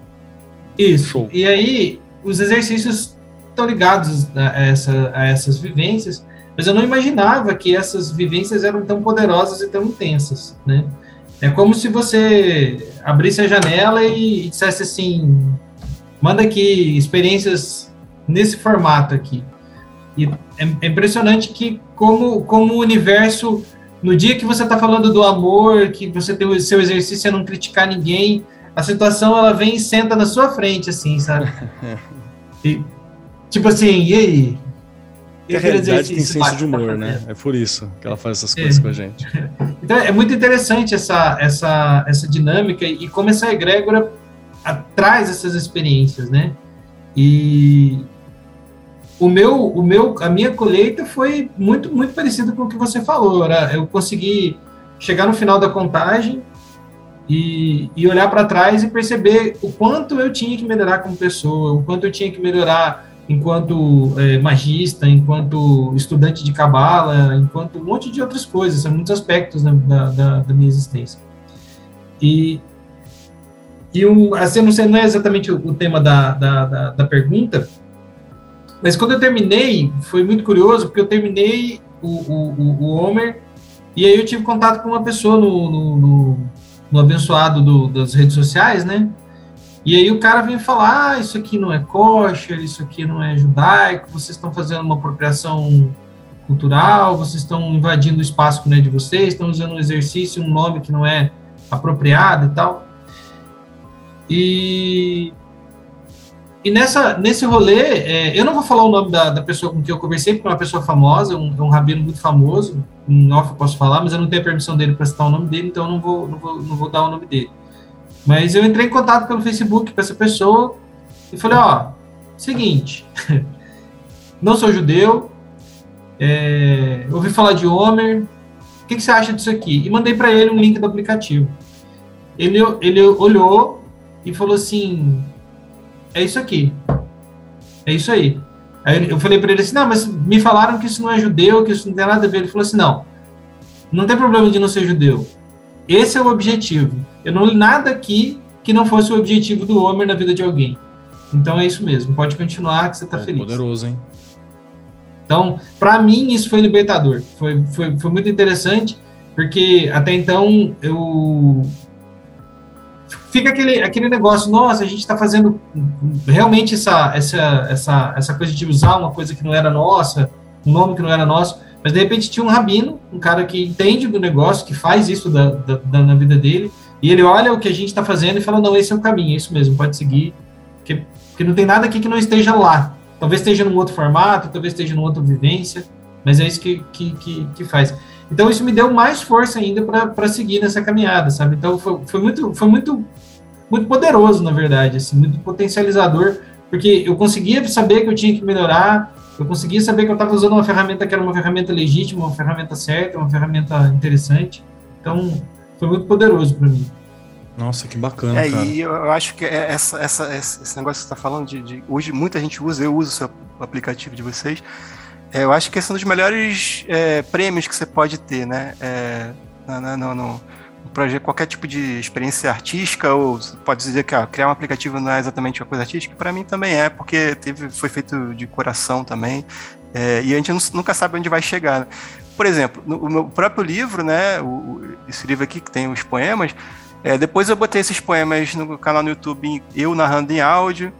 Isso. Show. E aí, os exercícios estão ligados a, essa, a essas vivências, mas eu não imaginava que essas vivências eram tão poderosas e tão intensas, né? É como se você abrisse a janela e, e dissesse assim, manda aqui experiências nesse formato aqui. E é, é impressionante que como, como o universo, no dia que você está falando do amor, que você tem o seu exercício é não criticar ninguém, a situação ela vem e senta na sua frente, assim, sabe? E, Tipo assim, e aí? E a realidade tem senso de humor, né? É por isso que ela faz essas coisas é. com a gente. Então é muito interessante essa, essa, essa dinâmica e como essa egrégora traz essas experiências, né? E o meu, o meu, a minha colheita foi muito, muito parecida com o que você falou. Era, eu consegui chegar no final da contagem e, e olhar para trás e perceber o quanto eu tinha que melhorar como pessoa, o quanto eu tinha que melhorar enquanto é, magista, enquanto estudante de cabala, enquanto um monte de outras coisas, são muitos aspectos da, da, da minha existência. E, e um, assim, não, sei, não é exatamente o, tema da, da, da, pergunta, mas quando eu terminei, foi muito curioso, porque eu terminei o, o, o Homer, e aí eu tive contato com uma pessoa no, no, no, no abençoado do, das redes sociais, né? E aí o cara vem falar, ah, isso aqui não é kosher, isso aqui não é judaico, vocês estão fazendo uma apropriação cultural, vocês estão invadindo o espaço que não é de vocês, estão usando um exercício, um nome que não é apropriado e tal. E, e nessa, nesse rolê, é, eu não vou falar o nome da, da pessoa com quem eu conversei, porque é uma pessoa famosa, um, é um rabino muito famoso, em off eu posso falar, mas eu não tenho a permissão dele para citar o nome dele, então eu não vou, não vou, não vou dar o nome dele. Mas eu entrei em contato pelo Facebook com essa pessoa e falei, ó, seguinte, não sou judeu, é, ouvi falar de Homer, o que, que, você acha disso aqui? E mandei para ele um link do aplicativo. Ele, ele olhou e falou assim, é isso aqui, é isso aí. Aí eu falei para ele assim, não, mas me falaram que isso não é judeu, que isso não tem nada a ver. Ele falou assim, não, não tem problema de não ser judeu. Esse é o objetivo. Eu não li nada aqui que não fosse o objetivo do Homer na vida de alguém. Então é isso mesmo. Pode continuar que você está é, feliz. Poderoso, hein? Então, para mim, isso foi libertador. Foi, foi, foi muito interessante, porque até então eu. Fica aquele, aquele negócio, nossa, a gente está fazendo realmente essa, essa, essa, essa coisa de usar uma coisa que não era nossa, um nome que não era nosso. Mas de repente tinha um rabino, um cara que entende do negócio, que faz isso da, da, da na vida dele, e ele olha o que a gente está fazendo e fala: não, esse é o caminho, é isso mesmo, pode seguir, porque, porque não tem nada aqui que não esteja lá. Talvez esteja num outro formato, talvez esteja numa outra vivência, mas é isso que, que, que, que faz. Então isso me deu mais força ainda para seguir nessa caminhada, sabe? Então foi, foi, muito, foi muito, muito poderoso, na verdade, assim, muito potencializador, porque eu conseguia saber que eu tinha que melhorar, eu conseguia saber que eu estava usando uma ferramenta que era uma ferramenta legítima, uma ferramenta certa, uma ferramenta interessante. Então, foi muito poderoso para mim. Nossa, que bacana, é, cara. E eu acho que é essa, essa, esse negócio que você está falando de, de, Hoje muita gente usa, eu uso o seu aplicativo de vocês. É, eu acho que esse é um dos melhores é, prêmios que você pode ter, né? É, no, no, no, projeto, qualquer tipo de experiência artística, ou pode dizer que ó, criar um aplicativo não é exatamente uma coisa artística, para mim também é, porque teve, foi feito de coração também, é, e a gente nunca sabe onde vai chegar. Né? Por exemplo, no, meu próprio livro, né, o, esse livro aqui que tem os poemas, é, depois eu botei esses poemas no canal no YouTube, eu narrando em áudio,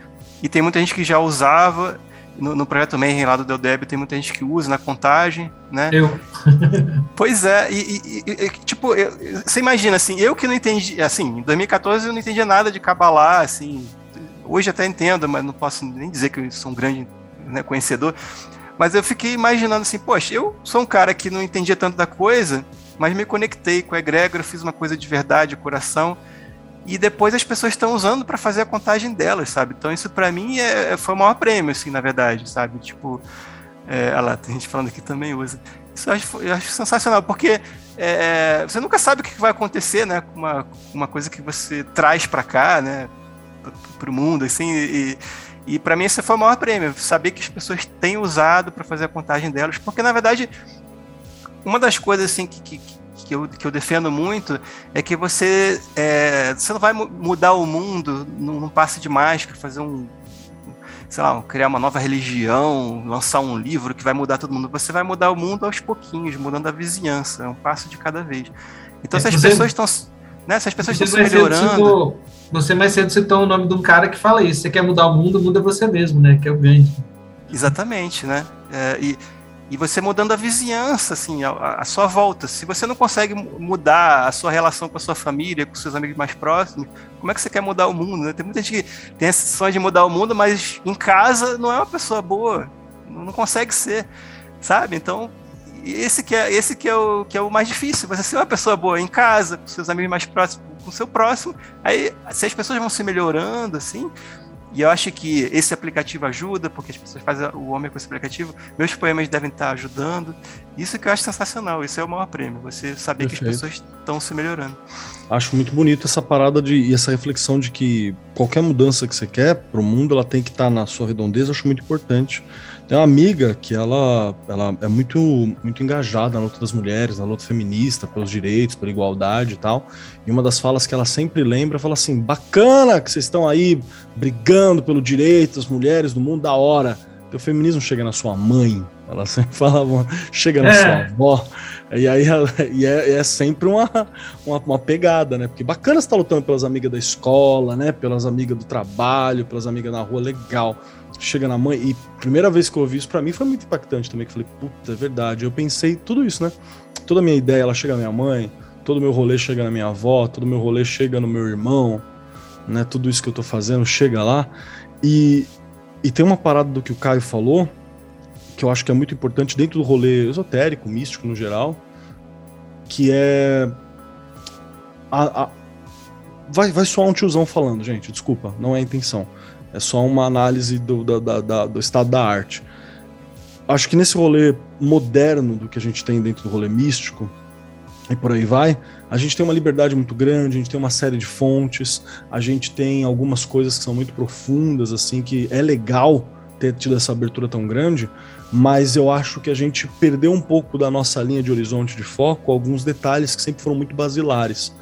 e tem muita gente que já usava, no, no projeto também, lá do Del Deb, tem muita gente que usa na contagem, né? Eu. pois é, e, e, e tipo, eu, você imagina, assim, eu que não entendi, assim, em 2014 eu não entendia nada de Kabbalah, assim, hoje até entendo, mas não posso nem dizer que eu sou um grande né, conhecedor, mas eu fiquei imaginando assim, poxa, eu sou um cara que não entendia tanto da coisa, mas me conectei com a egrégora, fiz uma coisa de verdade, coração, e depois as pessoas estão usando para fazer a contagem delas, sabe? Então isso para mim é, é, foi o maior prêmio, assim, na verdade, sabe? Tipo, é, olha lá, tem gente falando aqui também usa. Isso eu acho, eu acho sensacional, porque é, você nunca sabe o que vai acontecer, né? Com uma, uma coisa que você traz para cá, né? Para o mundo, assim, e, e para mim esse foi o maior prêmio, saber que as pessoas têm usado para fazer a contagem delas, porque na verdade uma das coisas assim que, que, que eu, que eu defendo muito é que você, é, você não vai mudar o mundo num, passe de mágica, fazer um, sei lá, criar uma nova religião, lançar um livro que vai mudar todo mundo. Você vai mudar o mundo aos pouquinhos, mudando a vizinhança, um passo de cada vez. Então, é, se as você, pessoas estão. Né, se as pessoas estão se melhorando. Citou, você mais cedo citou o nome de um cara que fala isso. Você quer mudar o mundo, muda você mesmo, né? Que é o grande. Exatamente, né? É, e e você mudando a vizinhança, assim, a, a, sua volta. Se você não consegue mudar a sua relação com a sua família, com seus amigos mais próximos, como é que você quer mudar o mundo? Né? Tem muita gente que tem essa sonho de mudar o mundo, mas em casa não é uma pessoa boa, não consegue ser, sabe? Então, esse que é, esse que é, o, que é o mais difícil, você ser uma pessoa boa em casa, com seus amigos mais próximos, com o seu próximo, aí se as pessoas vão se melhorando, assim, e eu acho que esse aplicativo ajuda, porque as pessoas fazem o homem com esse aplicativo. Meus poemas devem estar ajudando. Isso que eu acho sensacional. Isso é o maior prêmio. Você saber Perfeito. que as pessoas estão se melhorando. Acho muito bonito essa parada de, e essa reflexão de que qualquer mudança que você quer para o mundo, ela tem que estar na sua redondeza. Acho muito importante. Tem uma amiga que ela, ela é muito, muito engajada na luta das mulheres, na luta feminista, pelos direitos, pela igualdade e tal. E uma das falas que ela sempre lembra, fala assim: bacana que vocês estão aí brigando pelo direito das mulheres do mundo, da hora. O feminismo chega na sua mãe, ela sempre fala, chega na é. sua avó. E aí e é, é, sempre uma, uma, uma, pegada, né? Porque bacana você estar tá lutando pelas amigas da escola, né? Pelas amigas do trabalho, pelas amigas na rua, legal chega na mãe. E primeira vez que eu ouvi isso para mim foi muito impactante também. Que eu falei, puta, é verdade. Eu pensei tudo isso, né? Toda a minha ideia, ela chega na minha mãe, todo meu rolê chega na minha avó, todo meu rolê chega no meu irmão, né? Tudo isso que eu tô fazendo chega lá. E, e tem uma parada do que o Caio falou, que eu acho que é muito importante dentro do rolê esotérico, místico no geral, que é. A, a, vai, vai soar um tiozão falando, gente, desculpa, não é a intenção. É só uma análise do, da, da, do estado da arte. Acho que nesse rolê moderno do que a gente tem dentro do rolê místico, e por aí vai, a gente tem uma liberdade muito grande, a gente tem uma série de fontes, a gente tem algumas coisas que são muito profundas, assim, que é legal ter tido essa abertura tão grande, mas eu acho que a gente perdeu um pouco da nossa linha de horizonte de foco, alguns detalhes que sempre foram muito basilares.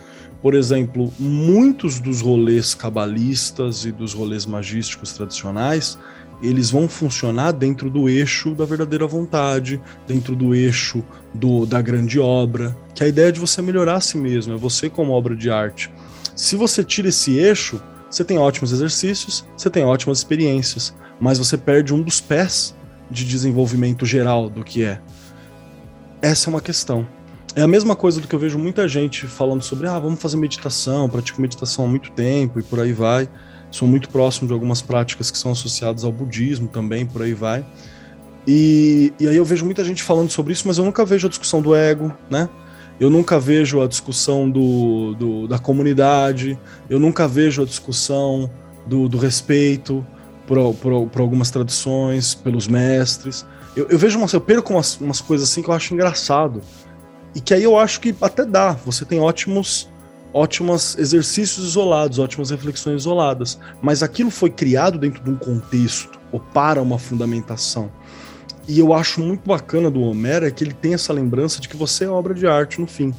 Por exemplo, muitos dos rolês cabalistas e dos rolês magísticos tradicionais, eles vão funcionar dentro do eixo da verdadeira vontade, dentro do eixo do, da grande obra, que a ideia é de você melhorar a si mesmo, é você como obra de arte. Se você tira esse eixo, você tem ótimos exercícios, você tem ótimas experiências, mas você perde um dos pés de desenvolvimento geral do que é. Essa é uma questão. É a mesma coisa do que eu vejo muita gente falando sobre, ah, vamos fazer meditação, pratico meditação há muito tempo e por aí vai. Sou muito próximo de algumas práticas que são associadas ao budismo também, por aí vai. E, e aí eu vejo muita gente falando sobre isso, mas eu nunca vejo a discussão do ego, né? Eu nunca vejo a discussão do, do da comunidade, eu nunca vejo a discussão do, do respeito por, por, por, algumas tradições, pelos mestres. Eu, eu vejo eu perco umas, umas coisas assim que eu acho engraçado e que aí eu acho que até dá. Você tem ótimos ótimos exercícios isolados, ótimas reflexões isoladas, mas aquilo foi criado dentro de um contexto ou para uma fundamentação. E eu acho muito bacana do Homero é que ele tem essa lembrança de que você é obra de arte no fim.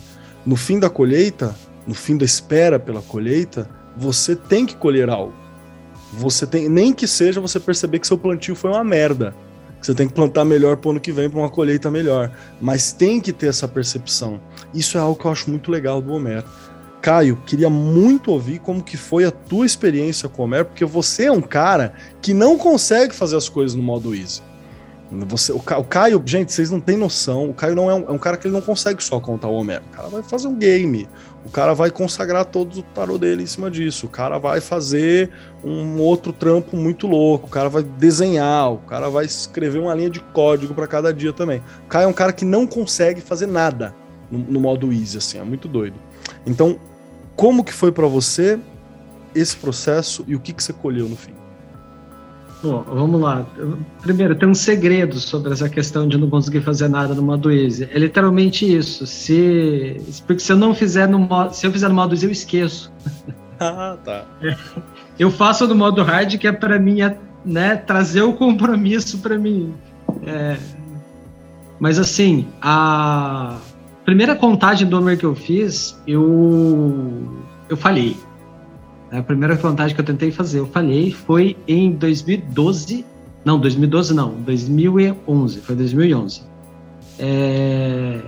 No fim da colheita, no fim da espera pela colheita, você tem que colher algo. Você tem, nem que seja você perceber que seu plantio foi uma merda você tem que plantar melhor para o ano que vem para uma colheita melhor. Mas tem que ter essa percepção. Isso é algo que eu acho muito legal do Homero. Caio, queria muito ouvir como que foi a tua experiência com o Homero, porque você é um cara que não consegue fazer as coisas no modo easy. Você, o, Caio, gente, vocês não têm noção. O Caio não é um, é um, cara que ele não consegue só contar o Homero. O cara vai fazer um game. O cara vai consagrar todo o tarô dele em cima disso. O cara vai fazer um outro trampo muito louco. O cara vai desenhar. O cara vai escrever uma linha de código para cada dia também. O Caio é um cara que não consegue fazer nada no, no modo easy, assim. É muito doido. Então, como que foi para você esse processo e o que, que você colheu no fim? Bom, vamos lá. Primeiro, tem um segredo sobre essa questão de não conseguir fazer nada no modo easy. É literalmente isso. Se, porque se eu não fizer no modo, se eu fizer no modo easy, eu esqueço. Ah, tá. Eu faço no modo hard que é para mim, né, trazer o compromisso para mim. É, mas assim, a primeira contagem do número que eu fiz, eu eu falhei. A primeira contagem que eu tentei fazer, eu falhei, foi em 2012. Não, 2012 não, 2011. Foi 2011. É,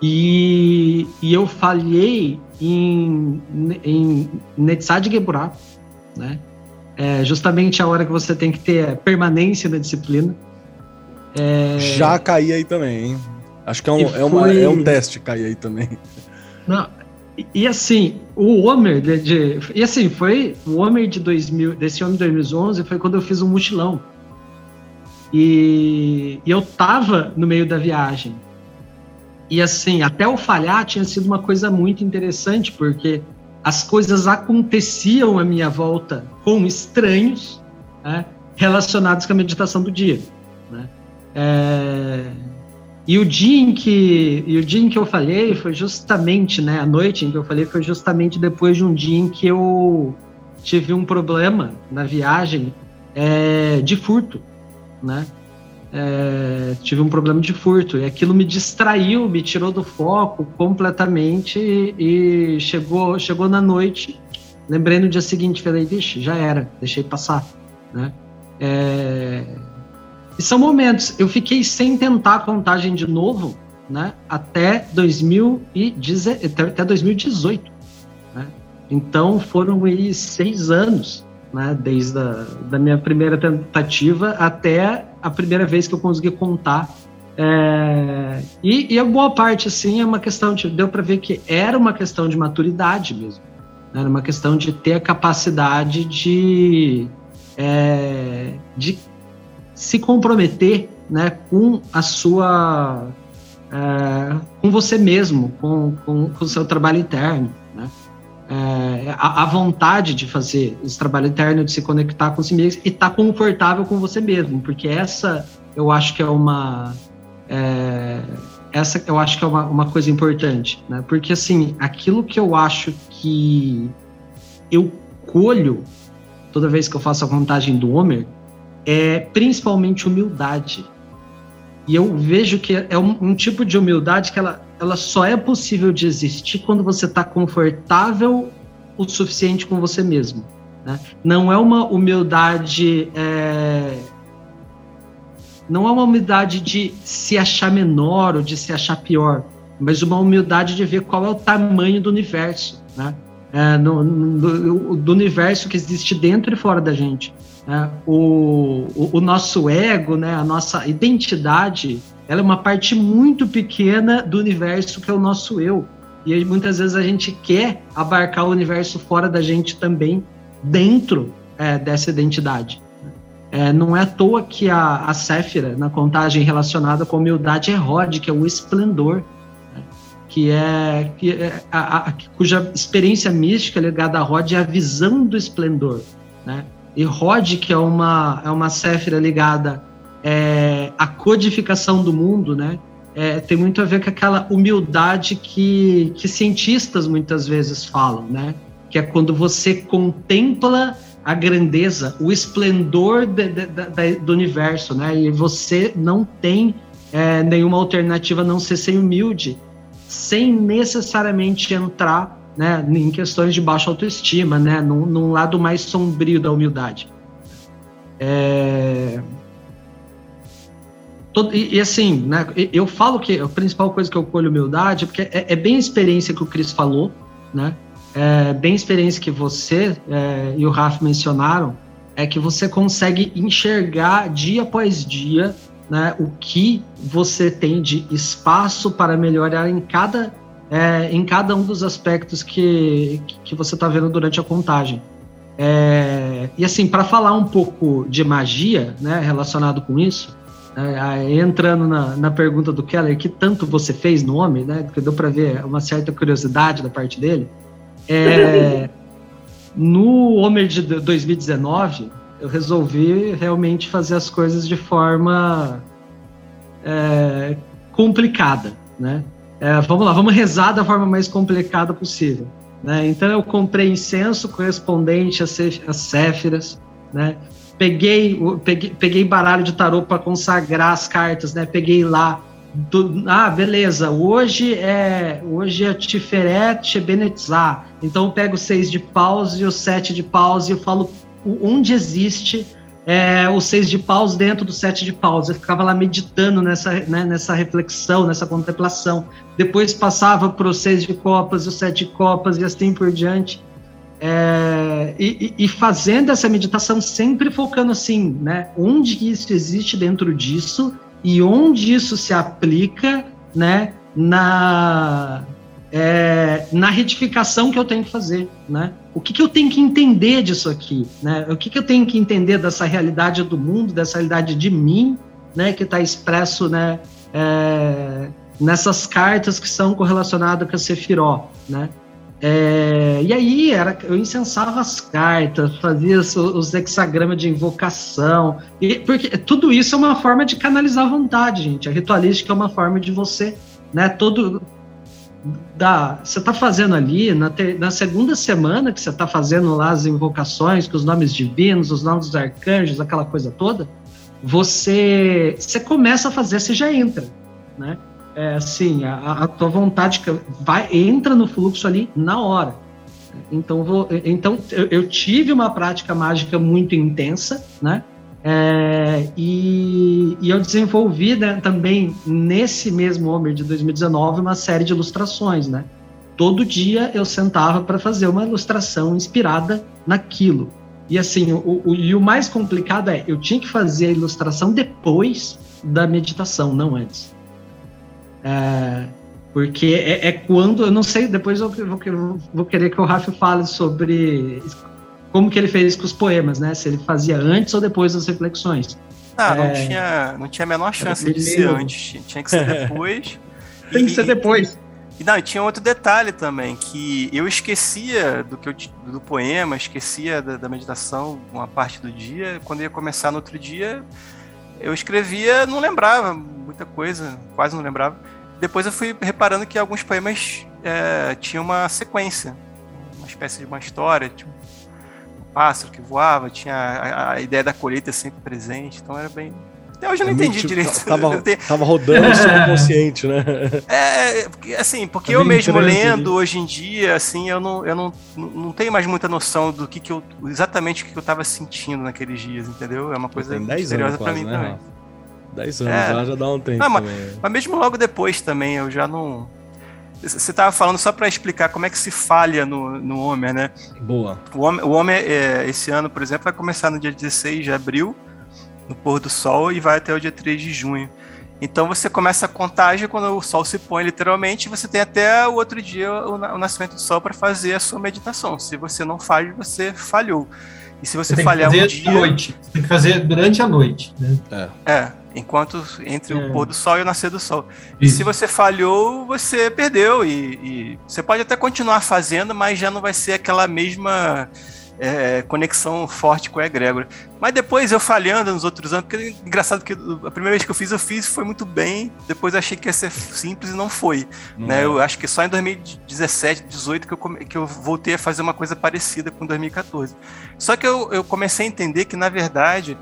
e, e eu falhei em, em Netzad Geburah, né? É justamente a hora que você tem que ter permanência na disciplina. É... Já caí aí também, hein? Acho que é um, é, uma, é um teste cair aí também. Não, e, assim, o Homer de, de, E assim, foi. O Homer de 2000, desse homem de 2011 foi quando eu fiz um mochilão. E, e eu tava no meio da viagem. E assim, até o falhar tinha sido uma coisa muito interessante, porque as coisas aconteciam à minha volta com estranhos né, relacionados com a meditação do dia. Né? É, e o dia em que e o dia em que eu falhei foi justamente, né, a noite em que eu falei foi justamente depois de um dia em que eu tive um problema na viagem é, de furto, né? É, tive um problema de furto e aquilo me distraiu, me tirou do foco completamente e, e chegou chegou na noite. Lembrei no dia seguinte, falei, vixe, já era, deixei passar, né? É, e são momentos. Eu fiquei sem tentar a contagem de novo, né? Até, 2010, até 2018. Né? Então foram aí seis anos, né? Desde a da minha primeira tentativa até a primeira vez que eu consegui contar. É, e, e, a boa parte, assim, é uma questão de. Deu para ver que era uma questão de maturidade mesmo. Né? Era uma questão de ter a capacidade de. É, de se comprometer né, com a sua. É, com você mesmo, com, com, com o seu trabalho interno. Né? É, a, a, vontade de fazer esse trabalho interno, de se conectar com si mesmo e estar tá confortável com você mesmo, porque essa eu acho que é uma. É, essa eu acho que é uma, uma coisa importante, né? Porque assim, aquilo que eu acho que eu colho toda vez que eu faço a contagem do Homer é principalmente humildade. E eu vejo que é um, um tipo de humildade que ela, ela só é possível de existir quando você está confortável o suficiente com você mesmo. Né? Não é uma humildade. É... Não é uma humildade de se achar menor ou de se achar pior, mas uma humildade de ver qual é o tamanho do universo, né? É, no, no, do universo que existe dentro e fora da gente. Né? O, o, nosso ego, né? a nossa identidade, ela é uma parte muito pequena do universo que é o nosso eu. E aí, muitas vezes a gente quer abarcar o universo fora da gente também, dentro é, dessa identidade. É, não é à toa que a, a Séfira, na contagem relacionada com a humildade, é Rod, que é o esplendor, né? que é, que é a, a, cuja experiência mística ligada a Rod é a visão do esplendor. Né? E Rod, que é uma, é uma Séfira ligada é, à codificação do mundo, né? É, tem muito a ver com aquela humildade que, que cientistas muitas vezes falam, né? Que é quando você contempla a grandeza, o esplendor de, de, de, do universo, né? E você não tem é, nenhuma alternativa a não ser ser humilde, sem necessariamente entrar né, em questões de baixa autoestima, né, num, num lado mais sombrio da humildade. É... E, e, assim, né, eu falo que a principal coisa que eu colho humildade, porque é, é bem a experiência que o Cris falou, né, é bem a experiência que você é, e o Raf mencionaram, é que você consegue enxergar dia após dia né, o que você tem de espaço para melhorar em cada é, em cada um dos aspectos que, que você está vendo durante a contagem. É, e assim, para falar um pouco de magia, né, relacionado com isso, é, entrando na, na, pergunta do Keller, que tanto você fez no homem, né, que deu para ver uma certa curiosidade da parte dele, é, no Homer de 2019, eu resolvi realmente fazer as coisas de forma é, complicada, né? É, vamos lá, vamos rezar da forma mais complicada possível. Né? Então eu comprei incenso correspondente às céfiras, né? Peguei, peguei, peguei baralho de tarô para consagrar as cartas, né? Peguei lá do, ah, beleza, hoje é hoje é Tiferet Shebenetzah. Então eu pego o seis de paus e o sete de paus e eu falo onde existe é, o seis de paus dentro do sete de paus. Eu ficava lá meditando nessa, né, nessa reflexão, nessa contemplação. Depois passava para o seis de copas, o sete de copas e assim por diante. É, e, e, fazendo essa meditação sempre focando assim, né? Onde isso existe dentro disso e onde isso se aplica, né, na é, na retificação que eu tenho que fazer, né? O que, que eu tenho que entender disso aqui, né? O que, que eu tenho que entender dessa realidade do mundo, dessa realidade de mim, né? Que está expresso, né? É, nessas cartas que são correlacionadas com a Sefiró, né? É, e aí era, eu incensava as cartas, fazia os, os hexagramas de invocação, e, porque tudo isso é uma forma de canalizar a vontade, gente. A ritualística é uma forma de você, né? Todo da, você está fazendo ali na, ter, na segunda semana que você está fazendo lá as invocações com os nomes divinos, os nomes dos arcanjos, aquela coisa toda, você você começa a fazer, você já entra, né? é, assim, a, a tua vontade vai entra no fluxo ali na hora. Então, vou, então eu, eu tive uma prática mágica muito intensa, né? É, e, e, eu desenvolvi né, também nesse mesmo Homer de 2019 uma série de ilustrações, né? Todo dia eu sentava para fazer uma ilustração inspirada naquilo. E assim, o, o, e o mais complicado é, eu tinha que fazer a ilustração depois da meditação, não antes. É, porque é, é, quando, eu não sei, depois eu vou, vou, querer que o Rafa fale sobre como que ele fez com os poemas, né? Se ele fazia antes ou depois das reflexões. Ah, não, é, tinha, não tinha a menor chance de ser antes, tinha que ser depois. Tem e, que ser depois. E não, tinha outro detalhe também, que eu esquecia do que eu, do poema, esquecia da, da meditação uma parte do dia, quando ia começar no outro dia, eu escrevia, não lembrava muita coisa, quase não lembrava depois eu fui reparando que alguns poemas é, tinham uma sequência, uma espécie de uma história, tipo, pássaro que voava, tinha a, a ideia da colheita sempre presente, então era bem, até hoje eu não é entendi tipo, direito. Tava, tava rodando o subconsciente, né? É, assim, porque é eu mesmo lendo ali. hoje em dia, assim, eu não, eu não, não tenho mais muita noção do que, que eu, exatamente o que eu tava sentindo naqueles dias, entendeu? É uma coisa misteriosa para mim né? também. 10 anos, é. já, já dá um tempo. Não, mas, mas, mesmo logo depois também, eu já não. Você estava falando só para explicar como é que se falha no, no Homer, né? Boa. O Homer, o Homer é, esse ano, por exemplo, vai começar no dia 16 de abril, no pôr do sol, e vai até o dia 3 de junho. Então você começa a contagem quando o sol se põe, literalmente, você tem até o outro dia o, o nascimento do sol para fazer a sua meditação. Se você não faz, você falhou. E se você, você falhar um dia. Noite. Você tem que fazer durante a noite. Né? É. é enquanto entre é. o pôr do sol e o nascer do sol. E se você falhou, você perdeu e, e, você pode até continuar fazendo, mas já não vai ser aquela mesma é, conexão forte com a egrégora. Mas depois eu falhando nos outros anos, porque é engraçado que a primeira vez que eu fiz, eu fiz foi muito bem, depois achei que ia ser simples e não foi. Né? É. Eu acho que só em 2017, 2018 que eu, que eu voltei a fazer uma coisa parecida com 2014. Só que eu, eu comecei a entender que, na verdade,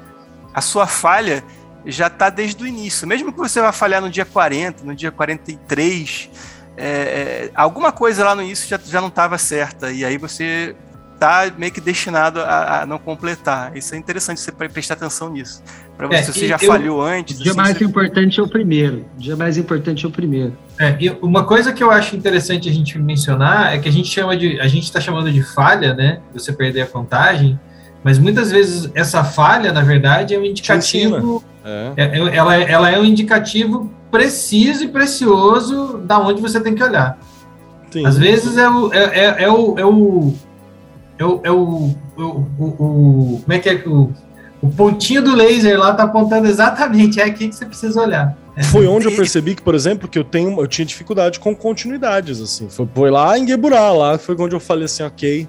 a sua falha já está desde o início. Mesmo que você vá falhar no dia 40, no dia 43, é, é, alguma coisa lá no início já, já não estava certa. E aí você está meio que destinado a, a, não completar. Isso é interessante você prestar atenção nisso. Para você, é, você já eu, falhou antes. O dia assim, mais você... importante é o primeiro. O dia mais importante é o primeiro. É, e uma coisa que eu acho interessante a gente mencionar é que a gente chama de. A gente está chamando de falha, né? Você perder a contagem. Mas muitas vezes essa falha, na verdade, é um indicativo. É. é. É, ela, ela é um indicativo preciso e precioso da onde você tem que olhar. Sim. Às vezes é o, é, é, é o, é o é o, é o, o, o, como é que é o, o pontinho do laser lá tá apontando exatamente é aqui que você precisa olhar. É. Foi onde eu percebi que, por exemplo, que eu tenho eu tinha dificuldade com continuidades assim. Foi, foi lá em Geburá, lá foi onde eu falei assim, OK,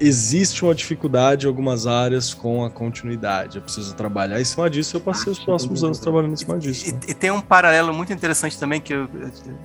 existe uma dificuldade em algumas áreas com a continuidade. Eu preciso trabalhar em cima disso. Eu passei os próximos anos trabalhando em cima disso. E, e tem um paralelo muito interessante também que eu,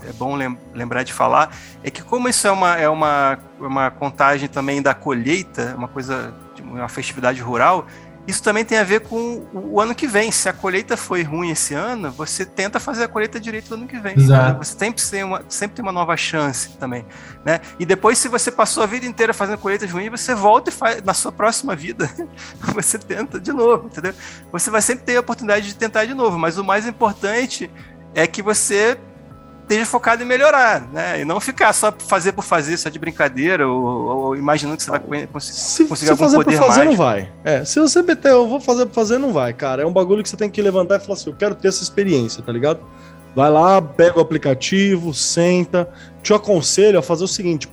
é bom lembrar de falar, é que como isso é uma, é uma, uma contagem também da colheita, uma coisa, uma festividade rural, isso também tem a ver com o ano que vem. Se a colheita foi ruim esse ano, você tenta fazer a colheita direito no ano que vem. Exato. Você sempre tem, uma, sempre tem uma nova chance também. Né? E depois, se você passou a vida inteira fazendo colheitas ruins, você volta e faz na sua próxima vida. você tenta de novo, entendeu? Você vai sempre ter a oportunidade de tentar de novo. Mas o mais importante é que você esteja focado em melhorar, né? E não ficar só fazer por fazer, só de brincadeira, ou, ou imaginando que você vai conseguir, se, conseguir se algum fazer poder por fazer, mágico. não vai. É, se você meter, eu vou fazer por fazer, não vai, cara. É um bagulho que você tem que levantar e falar assim, eu quero ter essa experiência, tá ligado? Vai lá, pega o aplicativo, senta. Te aconselho a fazer o seguinte: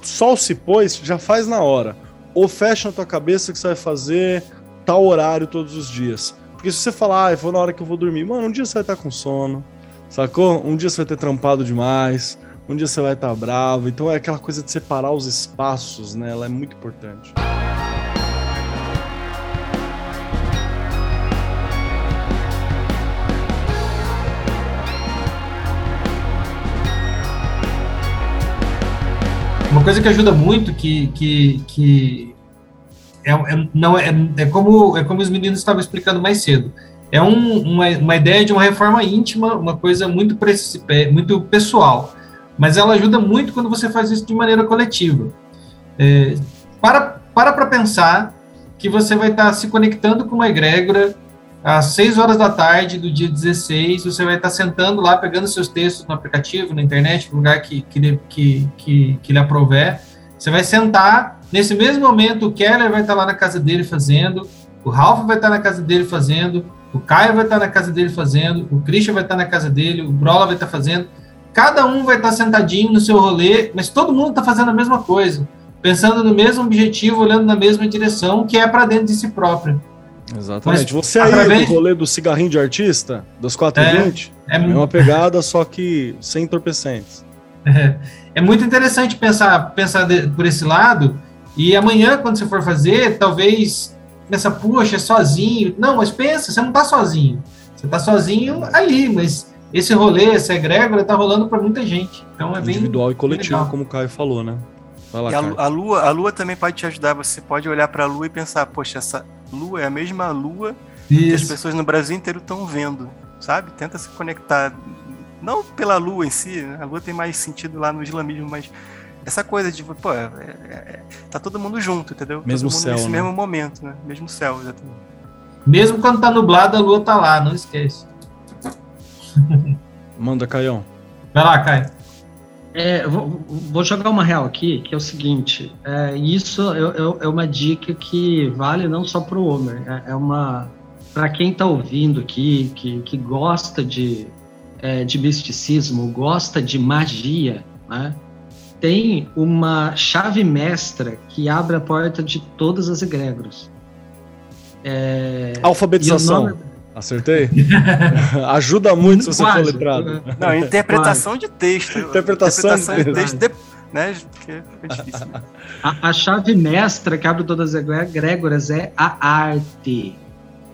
sol se pôs, já faz na hora. Ou fecha na tua cabeça que você vai fazer tal horário todos os dias. Porque se você falar, ah, vou na hora que eu vou dormir, mano, um dia você vai estar com sono, sacou? Um dia você vai ter trampado demais, um dia você vai estar bravo. Então é aquela coisa de separar os espaços, né? Ela é muito importante. Uma coisa que ajuda muito, que, que, que é, é, não é, é, como, é como os meninos estavam explicando mais cedo. É um, uma, uma ideia de uma reforma íntima, uma coisa muito, muito pessoal. Mas ela ajuda muito quando você faz isso de maneira coletiva. É, para para pensar que você vai estar se conectando com uma egrégora às 6 horas da tarde do dia 16, você vai estar sentando lá, pegando seus textos no aplicativo, na internet, no lugar que, que, que, que, que lhe aprover. Você vai sentar, nesse mesmo momento o Keller vai estar lá na casa dele fazendo, o Ralph vai estar na casa dele fazendo, o Caio vai estar na casa dele fazendo, o Christian vai estar na casa dele, o Brola vai estar fazendo. Cada um vai estar sentadinho no seu rolê, mas todo mundo está fazendo a mesma coisa, pensando no mesmo objetivo, olhando na mesma direção, que é para dentro de si próprio. Exatamente. Mas, Você aí através... do rolê do cigarrinho de artista, dos 4,20, é, é, é uma pegada, só que sem entorpecentes. É, é muito interessante pensar, pensar de, por esse lado, e amanhã, quando você for fazer, talvez pensa, puxa, é sozinho. Não, mas pensa, você não está sozinho. Você está sozinho ali, mas esse rolê, essa egrégora está rolando para muita gente. Então é bem individual e coletivo, legal. como o Caio falou, né? Lá, e a, a, lua, a lua também pode te ajudar. Você pode olhar para a lua e pensar, poxa, essa lua é a mesma lua Isso. que as pessoas no Brasil inteiro estão vendo, sabe? Tenta se conectar, não pela lua em si, né? a lua tem mais sentido lá no islamismo, mas essa coisa de, pô, é, é, é tá todo mundo junto, entendeu? Mesmo todo mundo céu, nesse né? mesmo momento, né? Mesmo céu, exatamente. Mesmo quando tá nublado, a lua tá lá, não esquece. Manda, Caião. Vai lá, Caio. É, vou, vou, jogar uma real aqui, que é o seguinte: é, isso é, é, uma dica que vale não só para o Homer, é, é uma para quem está ouvindo aqui, que, que gosta de, é, de misticismo, gosta de magia, né? Tem uma chave mestra que abre a porta de todas as egrégoras. É, Alfabetização. Nome... Acertei? Ajuda muito se você for letrado. Não, interpretação de texto. Interpretação, interpretação de texto. De, né, é difícil. A, a, chave mestra que abre todas as egrégoras é a arte.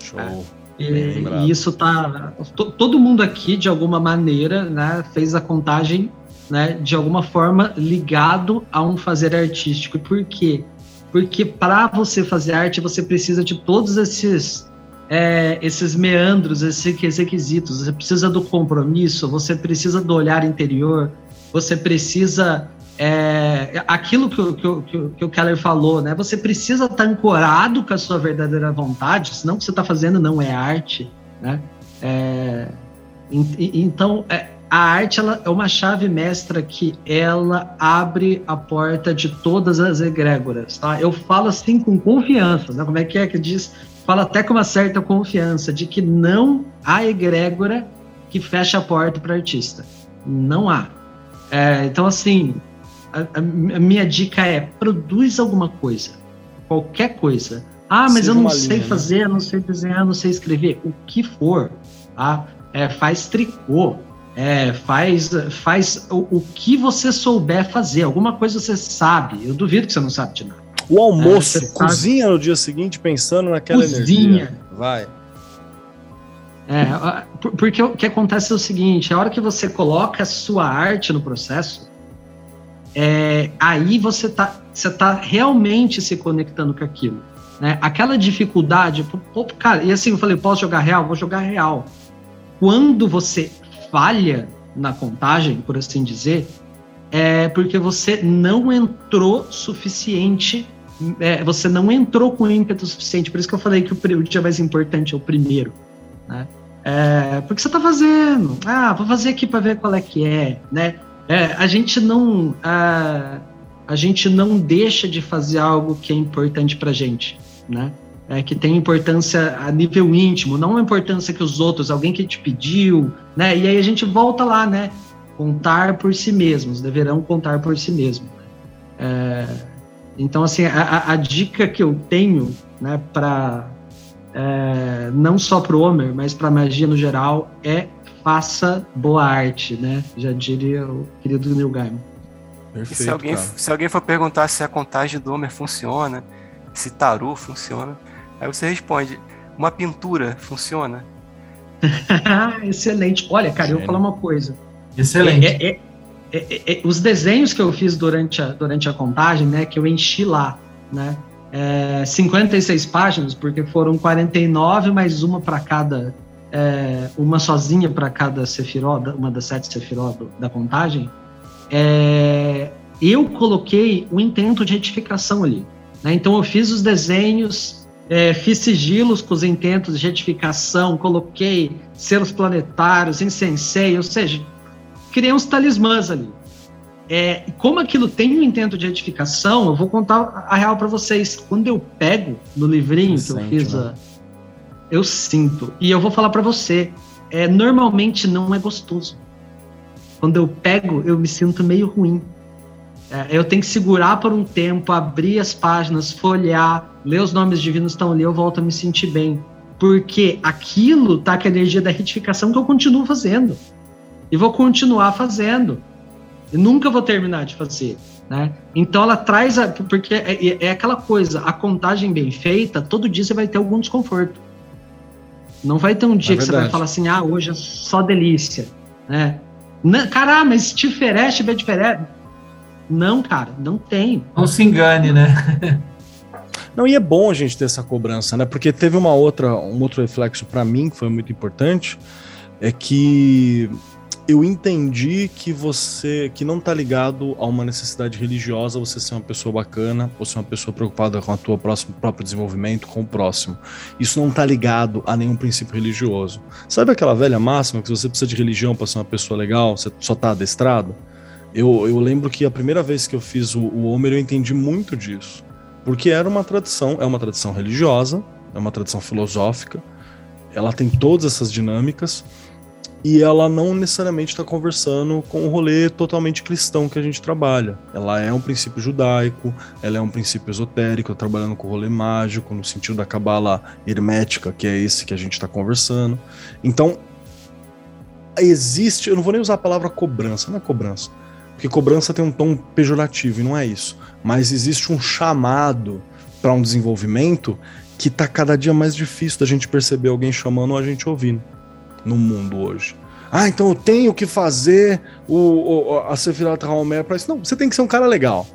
Show. E, e isso tá. todo mundo aqui, de alguma maneira, né, fez a contagem, né, de alguma forma ligado a um fazer artístico. Por quê? Porque para você fazer arte, você precisa de todos esses é, esses meandros, esses requisitos. Você precisa do compromisso, você precisa do olhar interior, você precisa. É, aquilo que, que, que, o Keller falou, né? Você precisa estar ancorado com a sua verdadeira vontade, senão o que você está fazendo não é arte, né? É, então, é, a arte ela é uma chave mestra que ela abre a porta de todas as egrégoras, tá? Eu falo assim com confiança, né? Como é que é que diz? fala até com uma certa confiança de que não há egrégora que fecha a porta para artista. Não há. É, então, assim, a, a, minha dica é: produz alguma coisa. Qualquer coisa. Ah, mas Seja eu não sei linha, né? fazer, né? não sei desenhar, não sei escrever. O que for. Tá? É, faz tricô. É, faz faz o, o que você souber fazer. Alguma coisa você sabe. Eu duvido que você não sabe de nada. O almoço, é, cozinha sabe... no dia seguinte pensando naquela cozinha. energia. Vai. É, porque o que acontece é o seguinte: a hora que você coloca a sua arte no processo, é, aí você está você tá realmente se conectando com aquilo. Né? Aquela dificuldade, cara, e assim eu falei, posso jogar real? Vou jogar real. Quando você falha na contagem, por assim dizer, é porque você não entrou suficiente é, você não entrou com ímpeto suficiente. Por isso que eu falei que o, o dia mais importante é o primeiro. Né? É, por que você está fazendo? Ah, vou fazer aqui para ver qual é que é, né? É, a gente não a, a gente não deixa de fazer algo que é importante para gente, né? É, que tem importância a nível íntimo, não a importância que os outros, alguém que te pediu, né? E aí a gente volta lá, né? Contar por si mesmos, deverão contar por si mesmos. É, então, assim, a, a, dica que eu tenho, né, para é, não só para o Homer, mas para magia no geral, é faça boa arte, né? Já diria o querido Neil Gaiman. Perfeito, se, alguém, se alguém for perguntar se a contagem do Homer funciona, se tarô funciona, aí você responde: uma pintura funciona? Excelente. Olha, cara, eu vou falar uma coisa. Excelente. É, é, é, é, é, os desenhos que eu fiz durante a, durante a contagem, né, que eu enchi lá, né, é, 56 páginas, porque foram 49 mais uma para cada, é, uma sozinha para cada sefiró, uma das sete sefiró do, da contagem, é, eu coloquei o intento de retificação ali. Né, então eu fiz os desenhos, é, fiz sigilos com os intentos de retificação, coloquei selos planetários, incensei, ou seja, criei uns talismãs ali. É, como aquilo tem um intento de edificação, eu vou contar a real para vocês. Quando eu pego no livrinho que eu fiz, né? eu sinto. E eu vou falar para você, é, normalmente não é gostoso. Quando eu pego, eu me sinto meio ruim. É, eu tenho que segurar por um tempo, abrir as páginas, folhear, ler os nomes divinos estão ali, eu volto a me sentir bem. Porque aquilo tá com a energia da retificação que eu continuo fazendo e vou continuar fazendo. E nunca vou terminar de fazer. Né? Então ela traz a, porque é, é, é, aquela coisa, a contagem bem feita, todo dia você vai ter algum desconforto. Não vai ter um dia é que você vai falar assim, ah, hoje é só delícia, né? Não, mas te oferece, vai diferente. Não, cara, não tem. Não se engane, né? não, e é bom a gente ter essa cobrança, né? Porque teve uma outra, um outro reflexo para mim que foi muito importante, é que eu entendi que você que não tá ligado a uma necessidade religiosa, você ser uma pessoa bacana, ou ser uma pessoa preocupada com a tua próximo, próprio desenvolvimento, com o próximo. Isso não tá ligado a nenhum princípio religioso. Sabe aquela velha máxima que se você precisa de religião para ser uma pessoa legal, você só tá adestrado? Eu, eu lembro que a primeira vez que eu fiz o, o Homer eu entendi muito disso. Porque era uma tradição, é uma tradição religiosa, é uma tradição filosófica, ela tem todas essas dinâmicas, e ela não necessariamente está conversando com o rolê totalmente cristão que a gente trabalha. Ela é um princípio judaico, ela é um princípio esotérico, trabalhando com o rolê mágico, no sentido da cabala hermética, que é esse que a gente está conversando. Então, existe, eu não vou nem usar a palavra cobrança, não é cobrança, porque cobrança tem um tom pejorativo e não é isso, mas existe um chamado para um desenvolvimento que está cada dia mais difícil da gente perceber alguém chamando ou a gente ouvindo no mundo hoje. Ah, então eu tenho que fazer o, o a Sefirata Haomer para isso. Não, você tem que ser um cara legal.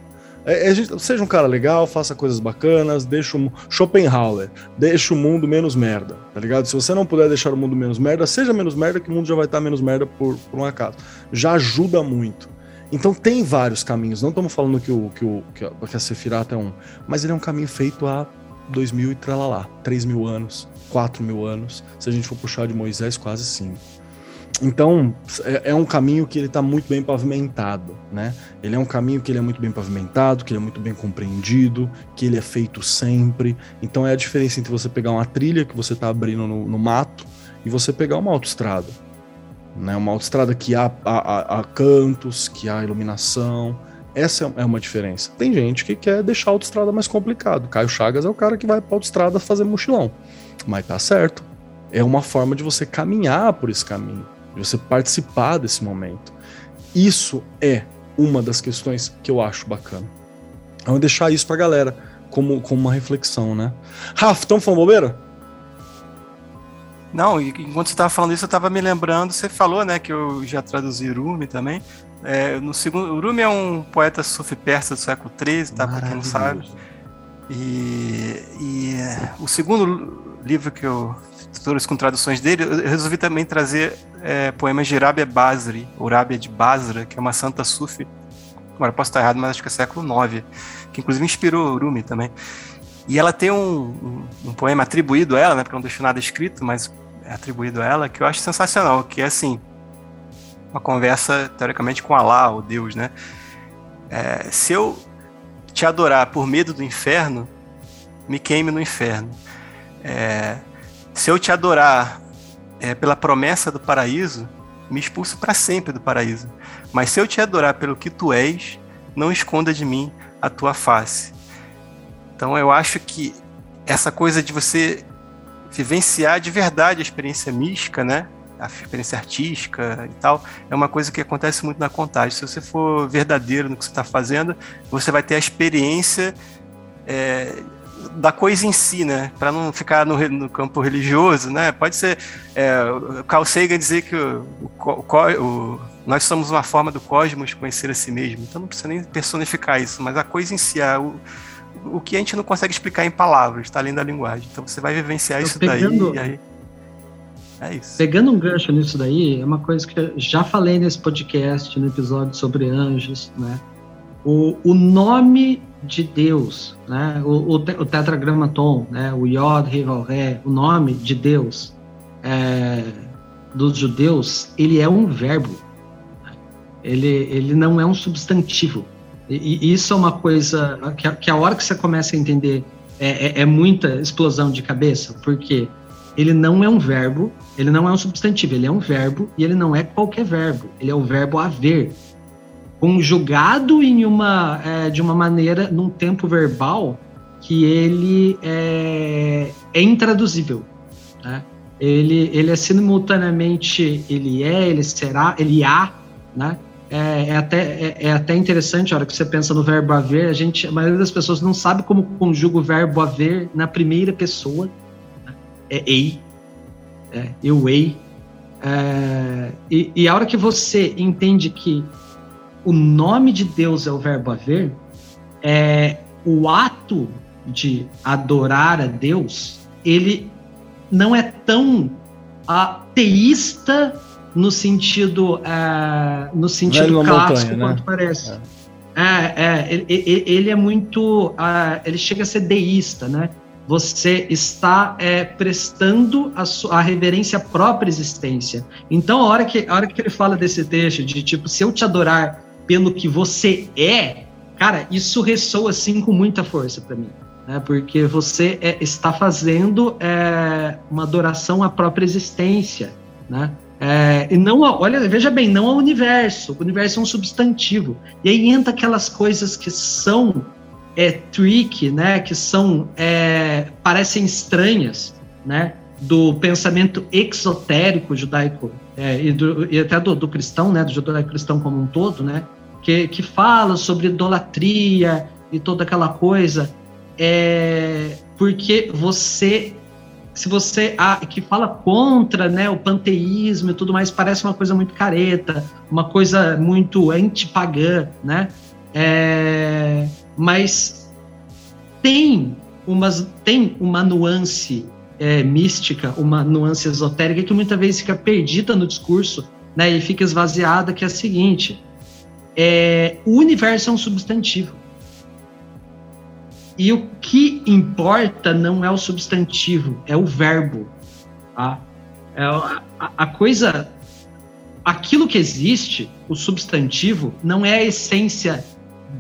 É, é, seja um cara legal, faça coisas bacanas, deixa o Schopenhauer, deixa o mundo menos merda, tá ligado? Se você não puder deixar o mundo menos merda, seja menos merda, que o mundo já vai estar menos merda por, por um acaso. Já ajuda muito. Então tem vários caminhos. Não estamos falando que, o, que, o, que, a, que a Sefirata é um, mas ele é um caminho feito há dois mil e tralalá, três mil anos. 4 mil anos, se a gente for puxar de Moisés, quase 5. Então, é, é, um caminho que ele está muito bem pavimentado, né? Ele é um caminho que ele é muito bem pavimentado, que ele é muito bem compreendido, que ele é feito sempre. Então, é a diferença entre você pegar uma trilha que você está abrindo no, no, mato e você pegar uma autoestrada, né? Uma autoestrada que há, há, há cantos, que há iluminação. Essa é uma diferença. Tem gente que quer deixar a autoestrada mais complicado. Caio Chagas é o cara que vai para a autoestrada fazer mochilão. Mas tá certo. É uma forma de você caminhar por esse caminho, de você participar desse momento. Isso é uma das questões que eu acho bacana. Vamos deixar isso pra galera como, como uma reflexão, né? Rafa, estamos falando bobeira? Não, enquanto você estava falando isso, eu estava me lembrando, você falou, né, que eu já traduzi Rumi também. É, no segundo, Rumi é um poeta sufi-persa do século XIII, tá, para quem não sabe. E, e o segundo livro que eu trouxe com traduções dele, eu resolvi também trazer é, poemas de Rabia Basri, ou Rabia de Basra, que é uma santa sufi. Agora posso estar errado, mas acho que é século IX, que inclusive inspirou Rumi também. E ela tem um, um, um, poema atribuído a ela, né, porque não deixou nada escrito, mas atribuído a ela, que eu acho sensacional, que é assim, uma conversa, teoricamente, com Alá, o Deus, né? É, se eu te adorar por medo do inferno, me queime no inferno. É, se eu te adorar é, pela promessa do paraíso, me expulso para sempre do paraíso. Mas se eu te adorar pelo que tu és, não esconda de mim a tua face. Então eu acho que essa coisa de você vivenciar de verdade a experiência mística, né? A experiência artística e tal, é uma coisa que acontece muito na contagem. Se você for verdadeiro no que você está fazendo, você vai ter a experiência é, da coisa em si, né? Para não ficar no, no, campo religioso, né? Pode ser é, Carl Sagan dizer que o, o, o, nós somos uma forma do cosmos conhecer a si mesmo. Então não precisa nem personificar isso, mas a coisa em si, a, o, o que a gente não consegue explicar em palavras, está além da linguagem. Então você vai vivenciar isso pegando, daí e aí. É isso. Pegando um gancho nisso daí, é uma coisa que eu já falei nesse podcast, no episódio sobre anjos, né? O, o nome de Deus, né? O, o, o tetragramaton, né? O Yod, o nome de Deus é, dos judeus, ele é um verbo. Ele, ele não é um substantivo. E, e isso é uma coisa que a, que a, hora que você começa a entender é, é, é muita explosão de cabeça, porque ele não é um verbo, ele não é um substantivo, ele é um verbo e ele não é qualquer verbo, ele é o verbo haver. Conjugado em uma é, de uma maneira num tempo verbal que ele é, é intraduzível né? ele ele é simultaneamente ele é ele será ele há né é, é até é, é, até interessante a hora que você pensa no verbo haver a gente a maioria das pessoas não sabe como conjuga o verbo haver na primeira pessoa né? é ei é, eu ei é, e, e a hora que você entende que o nome de Deus é o verbo haver, é, o ato de adorar a Deus, ele não é tão ateísta no sentido uh, no sentido clássico montanha, né? quanto parece. É. É, é ele, ele, é muito. Uh, ele chega a ser deísta, né? Você está é, prestando a, sua, a reverência à própria existência. Então, a hora, que, a hora que ele fala desse texto, de tipo, se eu te adorar pelo que você é, cara, isso ressoa assim com muita força para mim. Né? Porque você é, está fazendo é, uma adoração à própria existência. Né? É, e não, olha, veja bem, não ao universo. O universo é um substantivo. E aí entra aquelas coisas que são é, trick, né? Que são é, parecem estranhas, né? Do pensamento exotérico judaico é, e, do, e, até do, do, cristão, né, do judaico-cristão como um todo, né, que, que fala sobre idolatria e toda aquela coisa, é, porque você, se você ah, que fala contra, né, o panteísmo e tudo mais, parece uma coisa muito careta, uma coisa muito antipagã, né, é, mas tem umas tem uma nuance é, mística, uma nuance esotérica que muitas vezes fica perdida no discurso né, e fica esvaziada, que é a seguinte: é, o universo é um substantivo. E o que importa não é o substantivo, é o verbo. Tá? É a, a coisa. Aquilo que existe, o substantivo, não é a essência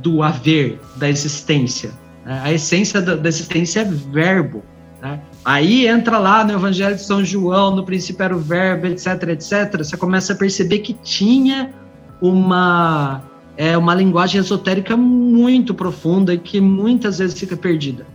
do haver, da existência. A essência da, da existência é verbo. Né? Aí entra lá no Evangelho de São João, no princípio era o verbo, etc, etc. Você começa a perceber que tinha uma é uma linguagem esotérica muito profunda e que muitas vezes fica perdida.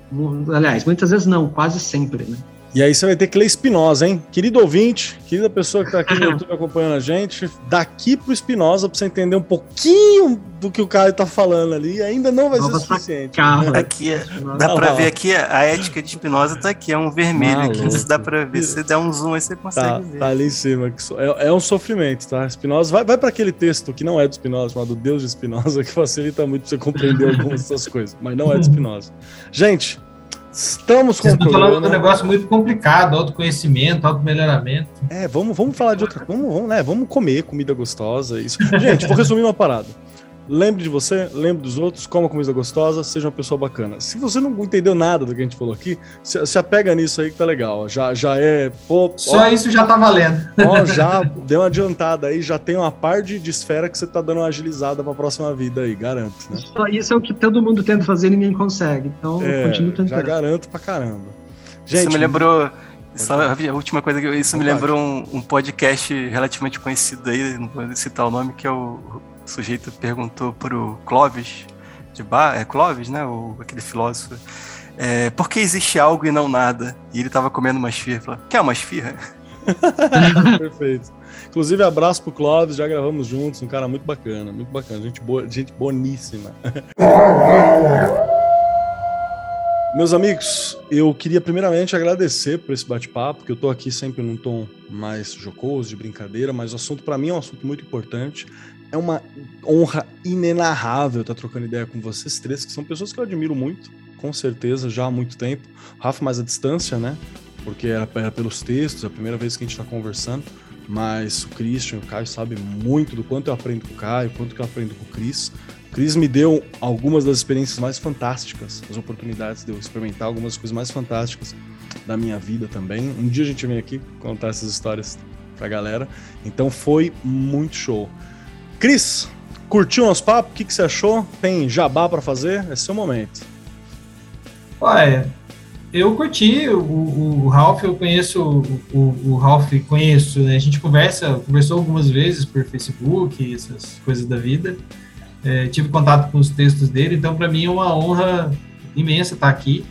Aliás, muitas vezes não, quase sempre, né? E aí você vai ter que ler Espinosa, hein? Querido ouvinte, querida pessoa que está aqui no YouTube acompanhando a gente, daqui pro Espinosa para você entender um pouquinho do que o cara está falando ali, ainda não vai Nova ser suficiente. Carro, né? Aqui, é, dá para ver aqui, a ética de Espinosa está aqui, é um vermelho aqui, não dá para ver, se der um zoom aí você consegue tá, ver. Tá ali em cima, é, é um sofrimento, tá? Espinosa, vai, vai para aquele texto que não é do Espinosa, chamado Deus de Espinosa, que facilita muito para você compreender algumas dessas coisas, mas não é do Espinosa. Gente, Estamos Vocês estão falando de um negócio muito complicado, autoconhecimento, automelhoramento. É, vamos, vamos falar de outra coisa. Vamos, vamos, né, vamos comer comida gostosa. Isso. Gente, vou resumir uma parada. Lembre de você, lembre dos outros, coma comida gostosa, seja uma pessoa bacana. Se você não entendeu nada do que a gente falou aqui, se, se apega nisso aí que tá legal. Já, já é. Pô, Só ó, isso já tá valendo. ó, já deu uma adiantada aí, já tem uma par de, esfera que você tá dando uma agilizada pra próxima vida aí, garanto, né? Só isso é o que todo mundo tenta fazer e ninguém consegue. Então, É, continue já tentando. garanto pra caramba. isso Gente, me lembrou. Só a última coisa que eu- isso me lembrou um, um podcast relativamente conhecido aí, não vou citar o nome, que é o, o sujeito perguntou pro Clóvis de Bar, é Clóvis, né? O, aquele filósofo. É, por que existe algo e não nada? E ele tava comendo uma esfirra. Falou, quer uma esfirra? Perfeito. Inclusive, abraço pro Clóvis, já gravamos juntos, um cara muito bacana, muito bacana, gente, boa, gente boníssima. Meus amigos, eu queria primeiramente agradecer por esse bate-papo, porque eu tô aqui sempre num tom mais jocoso, de brincadeira, mas o assunto para mim é um assunto muito importante. É uma honra inenarrável estar trocando ideia com vocês três, que são pessoas que eu admiro muito, com certeza, já há muito tempo. O Rafa mais à distância, né? Porque era, era pelos textos, é a primeira vez que a gente está conversando. Mas o Christian, o Caio sabe muito do quanto eu aprendo com o Caio, quanto que eu aprendo com o Cris. O Cris me deu algumas das experiências mais fantásticas, as oportunidades de eu experimentar algumas coisas mais fantásticas da minha vida também. Um dia a gente vem aqui contar essas histórias pra galera. Então foi muito show. Cris, curtiu nosso papo? O que, que você achou? Tem jabá pra fazer? É seu momento. Olha, eu curti o, o, o Ralph, eu conheço o, o Ralph, conheço, né? A gente conversa, conversou algumas vezes por Facebook, essas coisas da vida. É, tive contato com os textos dele, então para mim é uma honra imensa estar aqui,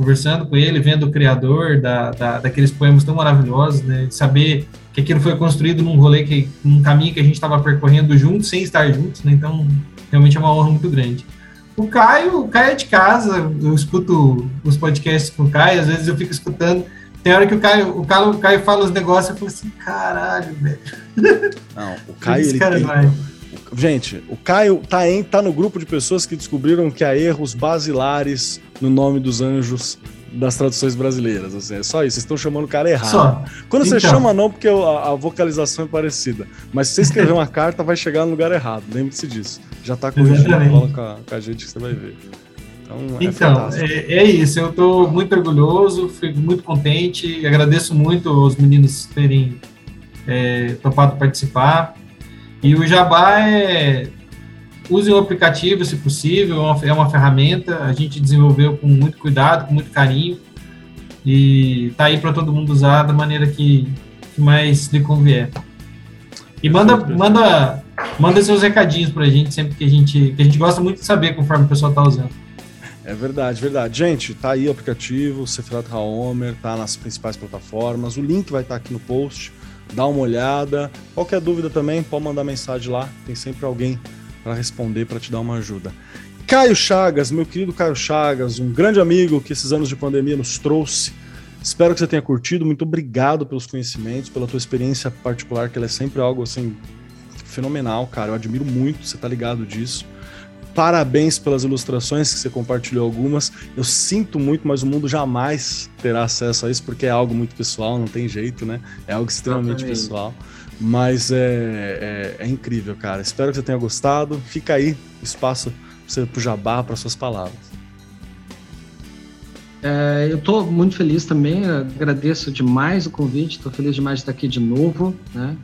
conversando com ele, vendo o criador da, da, daqueles poemas tão maravilhosos, né? De saber que aquilo foi construído num rolê, que, num caminho que a gente estava percorrendo juntos, sem estar juntos, né? Então, realmente é uma honra muito grande. O Caio, o Caio é de casa, eu escuto os podcasts com o Caio, às vezes eu fico escutando. Tem hora que o Caio, o Caio, o Caio fala os negócios, eu falo assim, caralho, velho. Não, o Caio ele cara tem, vai. Gente, o Caio tá, em, tá no grupo de pessoas que descobriram que há erros basilares no nome dos anjos das traduções brasileiras. Assim, é só isso, vocês estão chamando o cara errado. Só. Quando você Então. chama, não, porque a, a vocalização é parecida. Mas se você escrever uma carta, vai chegar no lugar errado. Lembre-se disso. Já tá corrigindo, com a, com a gente que você vai ver. Então, é Então, é, é isso. Eu estou muito orgulhoso, fico muito contente. Agradeço muito aos meninos terem é, topado participar. E o Jabá é. Use o aplicativo, se possível, é uma, é uma ferramenta. A gente desenvolveu com muito cuidado, com muito carinho. E tá aí para todo mundo usar da maneira que, que mais lhe convier. E manda, manda, manda seus recadinhos pra gente sempre que a gente. Que a gente gosta muito de saber conforme o pessoal tá usando. É verdade, verdade. Gente, tá aí o aplicativo, Sefirat Haomer, tá nas principais plataformas. O link vai estar aqui no post. Dá uma olhada. Qualquer dúvida também, pode mandar mensagem lá. Tem sempre alguém para responder, para te dar uma ajuda. Caio Chagas, meu querido Caio Chagas, um grande amigo que esses anos de pandemia nos trouxe. Espero que você tenha curtido. Muito obrigado pelos conhecimentos, pela tua experiência particular, que ela é sempre algo assim fenomenal, cara. Eu admiro muito, você tá ligado disso. Parabéns pelas ilustrações que você compartilhou algumas. Eu sinto muito, mas o mundo jamais terá acesso a isso porque é algo muito pessoal, não tem jeito, né? É algo extremamente Exatamente. pessoal. Mas é, é, é incrível, cara. Espero que você tenha gostado. Fica aí o espaço você pro jabá, para suas palavras. É, eu estou muito feliz também, agradeço demais o convite, estou feliz demais de estar aqui de novo, né?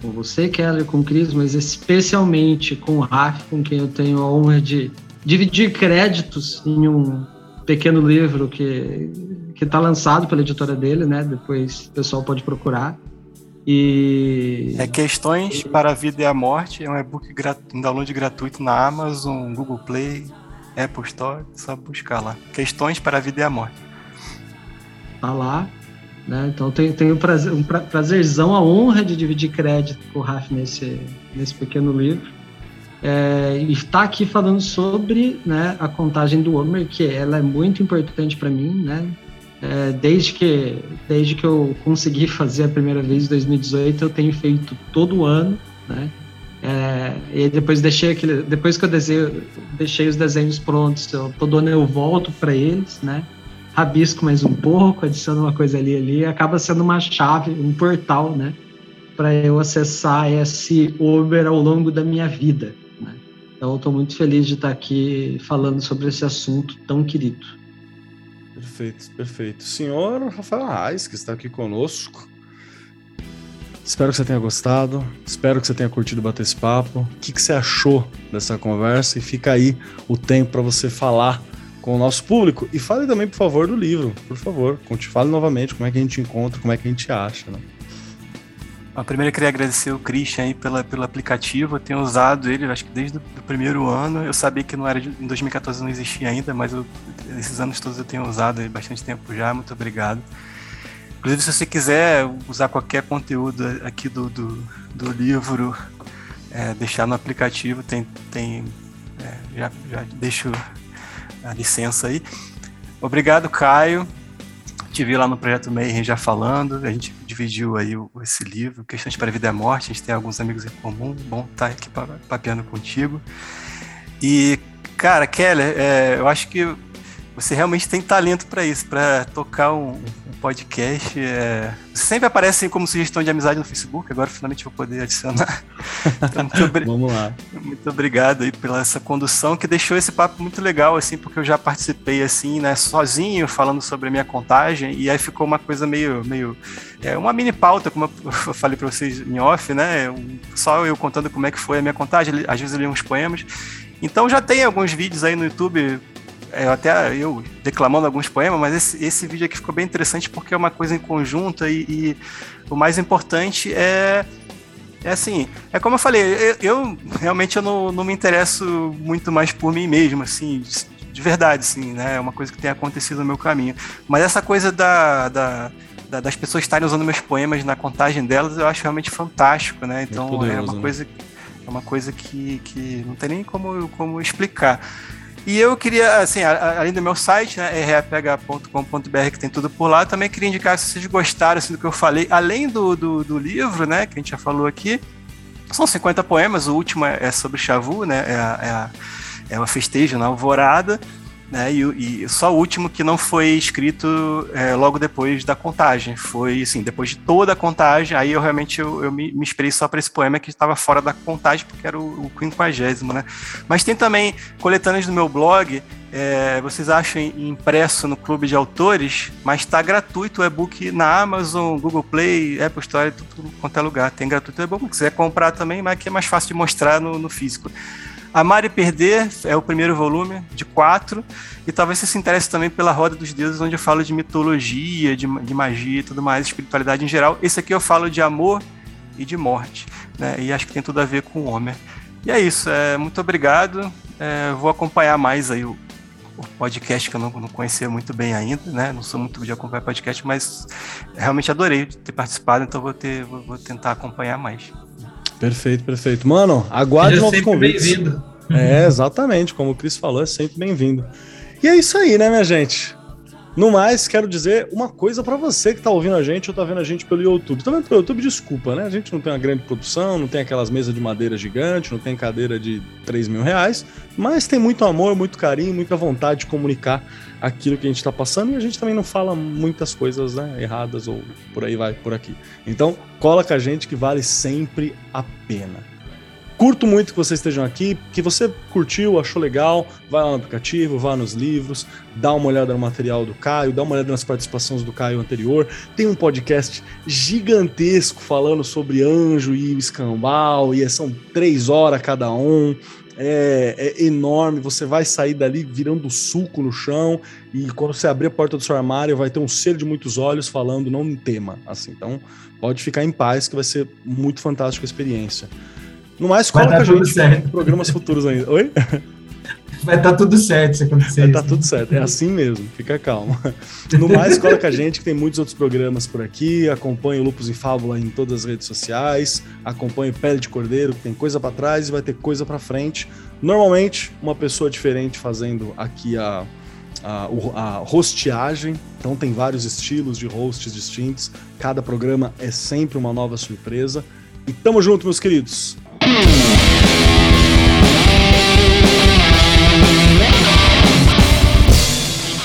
Com você, Keller, com o Cris, mas especialmente com o Raf, com quem eu tenho a honra de dividir créditos em um pequeno livro que que está lançado pela editora dele, né? Depois o pessoal pode procurar. E É Questões para a Vida e a Morte, é um e-book gratu... um download gratuito na Amazon, Google Play, Apple Store, só buscar lá. Questões para a Vida e a Morte. tá lá. Né? Então tenho, tenho prazer, um pra- prazerzão, a honra de dividir crédito com o Raf nesse, nesse pequeno livro. É, e está aqui falando sobre né, a contagem do Homer, que ela é muito importante para mim, né? É, desde, que, desde que eu consegui fazer a primeira vez em 2018, eu tenho feito todo ano, né? É, e depois deixei aquele, depois que eu desenho, deixei os desenhos prontos, eu, todo ano eu volto para eles, né? rabisco mais um pouco, adiciono uma coisa ali ali, acaba sendo uma chave, um portal, né, para eu acessar esse Uber ao longo da minha vida. Né? Então, estou muito feliz de estar aqui falando sobre esse assunto tão querido. Perfeito, perfeito. Senhor Rafael Reis, que está aqui conosco. Espero que você tenha gostado. Espero que você tenha curtido bater esse papo. O que, que você achou dessa conversa? E fica aí o tempo para você falar com o nosso público. E fale também, por favor, do livro. Por favor, conte, fale novamente como é que a gente encontra, como é que a gente acha. Né? Primeiro eu queria agradecer o Christian aí pela, pelo aplicativo. Eu tenho usado ele, acho que desde o primeiro ano. Eu sabia que não era de, em 2014 não existia ainda, mas eu, esses anos todos eu tenho usado ele bastante tempo já. Muito obrigado. Inclusive, se você quiser usar qualquer conteúdo aqui do, do, do livro, é, deixar no aplicativo, tem, tem é, já, já deixo a licença aí. Obrigado, Caio te vi lá no Projeto Mayhem já falando, a gente dividiu aí esse livro, Questões para a Vida e a Morte, a gente tem alguns amigos em comum, bom estar tá aqui papeando contigo. E, cara, Keller, é, eu acho que você realmente tem talento para isso, para tocar um, podcast. É... Sempre aparece como sugestão de amizade no Facebook, agora finalmente vou poder adicionar. Então, muito obri... Vamos lá. Muito obrigado aí pela essa condução que deixou esse papo muito legal, assim, porque eu já participei assim, né, sozinho, falando sobre a minha contagem, e aí ficou uma coisa meio. meio é, uma mini pauta, como eu falei para vocês em off, né? Só eu contando como é que foi a minha contagem, às vezes eu li uns poemas. Então já tem alguns vídeos aí no YouTube é, até eu declamando alguns poemas, mas esse, esse vídeo aqui ficou bem interessante porque é uma coisa em conjunto e, e o mais importante é é assim, é como eu falei, eu, eu realmente eu não, não, me interesso muito mais por mim mesmo, assim, de, de, verdade, assim, né? É uma coisa que tem acontecido no meu caminho. Mas essa coisa da, da, da, das pessoas estarem usando meus poemas na contagem delas, eu acho realmente fantástico, né? Então é, poderoso, é uma né? coisa, é uma coisa que, que não tem nem como, como explicar. E eu queria, assim, além do meu site, né, que tem tudo por lá, também queria indicar se vocês gostaram assim, do que eu falei, além do, do, do, livro, né, que a gente já falou aqui, são 50 poemas, o último é, é sobre Chavu, né, é é é a festejo na alvorada, né? E, e, só o último que não foi escrito é, logo depois da contagem. Foi assim, depois de toda a contagem, aí eu realmente eu, eu me, me inspirei só para esse poema que estava fora da contagem, porque era o, o quinquagésimo, né? Mas tem também coletâneas no meu blog. É, vocês acham impresso no Clube de Autores, mas está gratuito o e-book na Amazon, Google Play, Apple Store, tudo, quanto é lugar. Tem gratuito o e-book. Se quiser comprar também, mas que é mais fácil de mostrar no, no físico. Amar e Perder é o primeiro volume, de quatro, e talvez você se interesse também pela Roda dos Deuses, onde eu falo de mitologia, de, de magia e tudo mais, espiritualidade em geral. Esse aqui eu falo de amor e de morte, né? E acho que tem tudo a ver com o Homer. E é isso, é, muito obrigado. É, vou acompanhar mais aí o, o podcast que eu não, não, conhecia muito bem ainda, né? Não sou muito de acompanhar podcast, mas realmente adorei ter participado, então vou, ter, vou, vou tentar acompanhar mais. Perfeito, perfeito. Mano, aguarde novos convites. É, exatamente, como o Cris falou, é sempre bem-vindo. E é isso aí, né, minha gente? No mais, quero dizer uma coisa para você que tá ouvindo a gente ou tá vendo a gente pelo YouTube. Tá vendo pelo YouTube, desculpa, né? A gente não tem uma grande produção, não tem aquelas mesas de madeira gigante, não tem cadeira de 3 mil reais, mas tem muito amor, muito carinho, muita vontade de comunicar aquilo que a gente está passando e a gente também não fala muitas coisas né, erradas ou por aí vai, por aqui. Então, cola com a gente que vale sempre a pena. Curto muito que vocês estejam aqui, que você curtiu, achou legal, vai lá no aplicativo, vá nos livros, dá uma olhada no material do Caio, dá uma olhada nas participações do Caio anterior. Tem um podcast gigantesco falando sobre anjo e escambau, e são três horas cada um. É, é, enorme, você vai sair dali virando suco no chão e quando você abrir a porta do seu armário vai ter um ser de muitos olhos falando não tema, assim. Então, pode ficar em paz que vai ser muito fantástico a experiência. No mais, coloca a gente certo. programas futuros ainda. Oi? Vai estar tá tudo certo se acontecer Vai estar tá tudo certo, é assim mesmo, fica calmo. No mais, coloca a gente que tem muitos outros programas por aqui. Acompanhe o Lupus em Fábula em todas as redes sociais. Acompanhe Pele de Cordeiro, que tem coisa para trás e vai ter coisa para frente. Normalmente, uma pessoa diferente fazendo aqui a, a, a hosteagem. Então, tem vários estilos de hosts distintos. Cada programa é sempre uma nova surpresa. E tamo junto, meus queridos.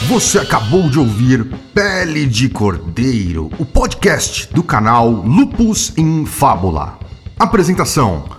Você acabou de ouvir Pele de Cordeiro, o podcast do canal Lupus em Fábula. Apresentação: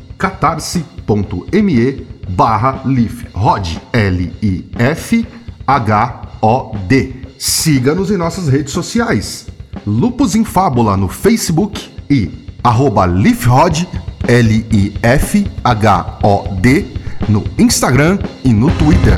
catarse.me barra lifhod L-I-F-H-O-D. Siga-nos em nossas redes sociais. Lupus em Fábula no Facebook e arroba lifhod L-I-F-H-O-D no Instagram e no Twitter.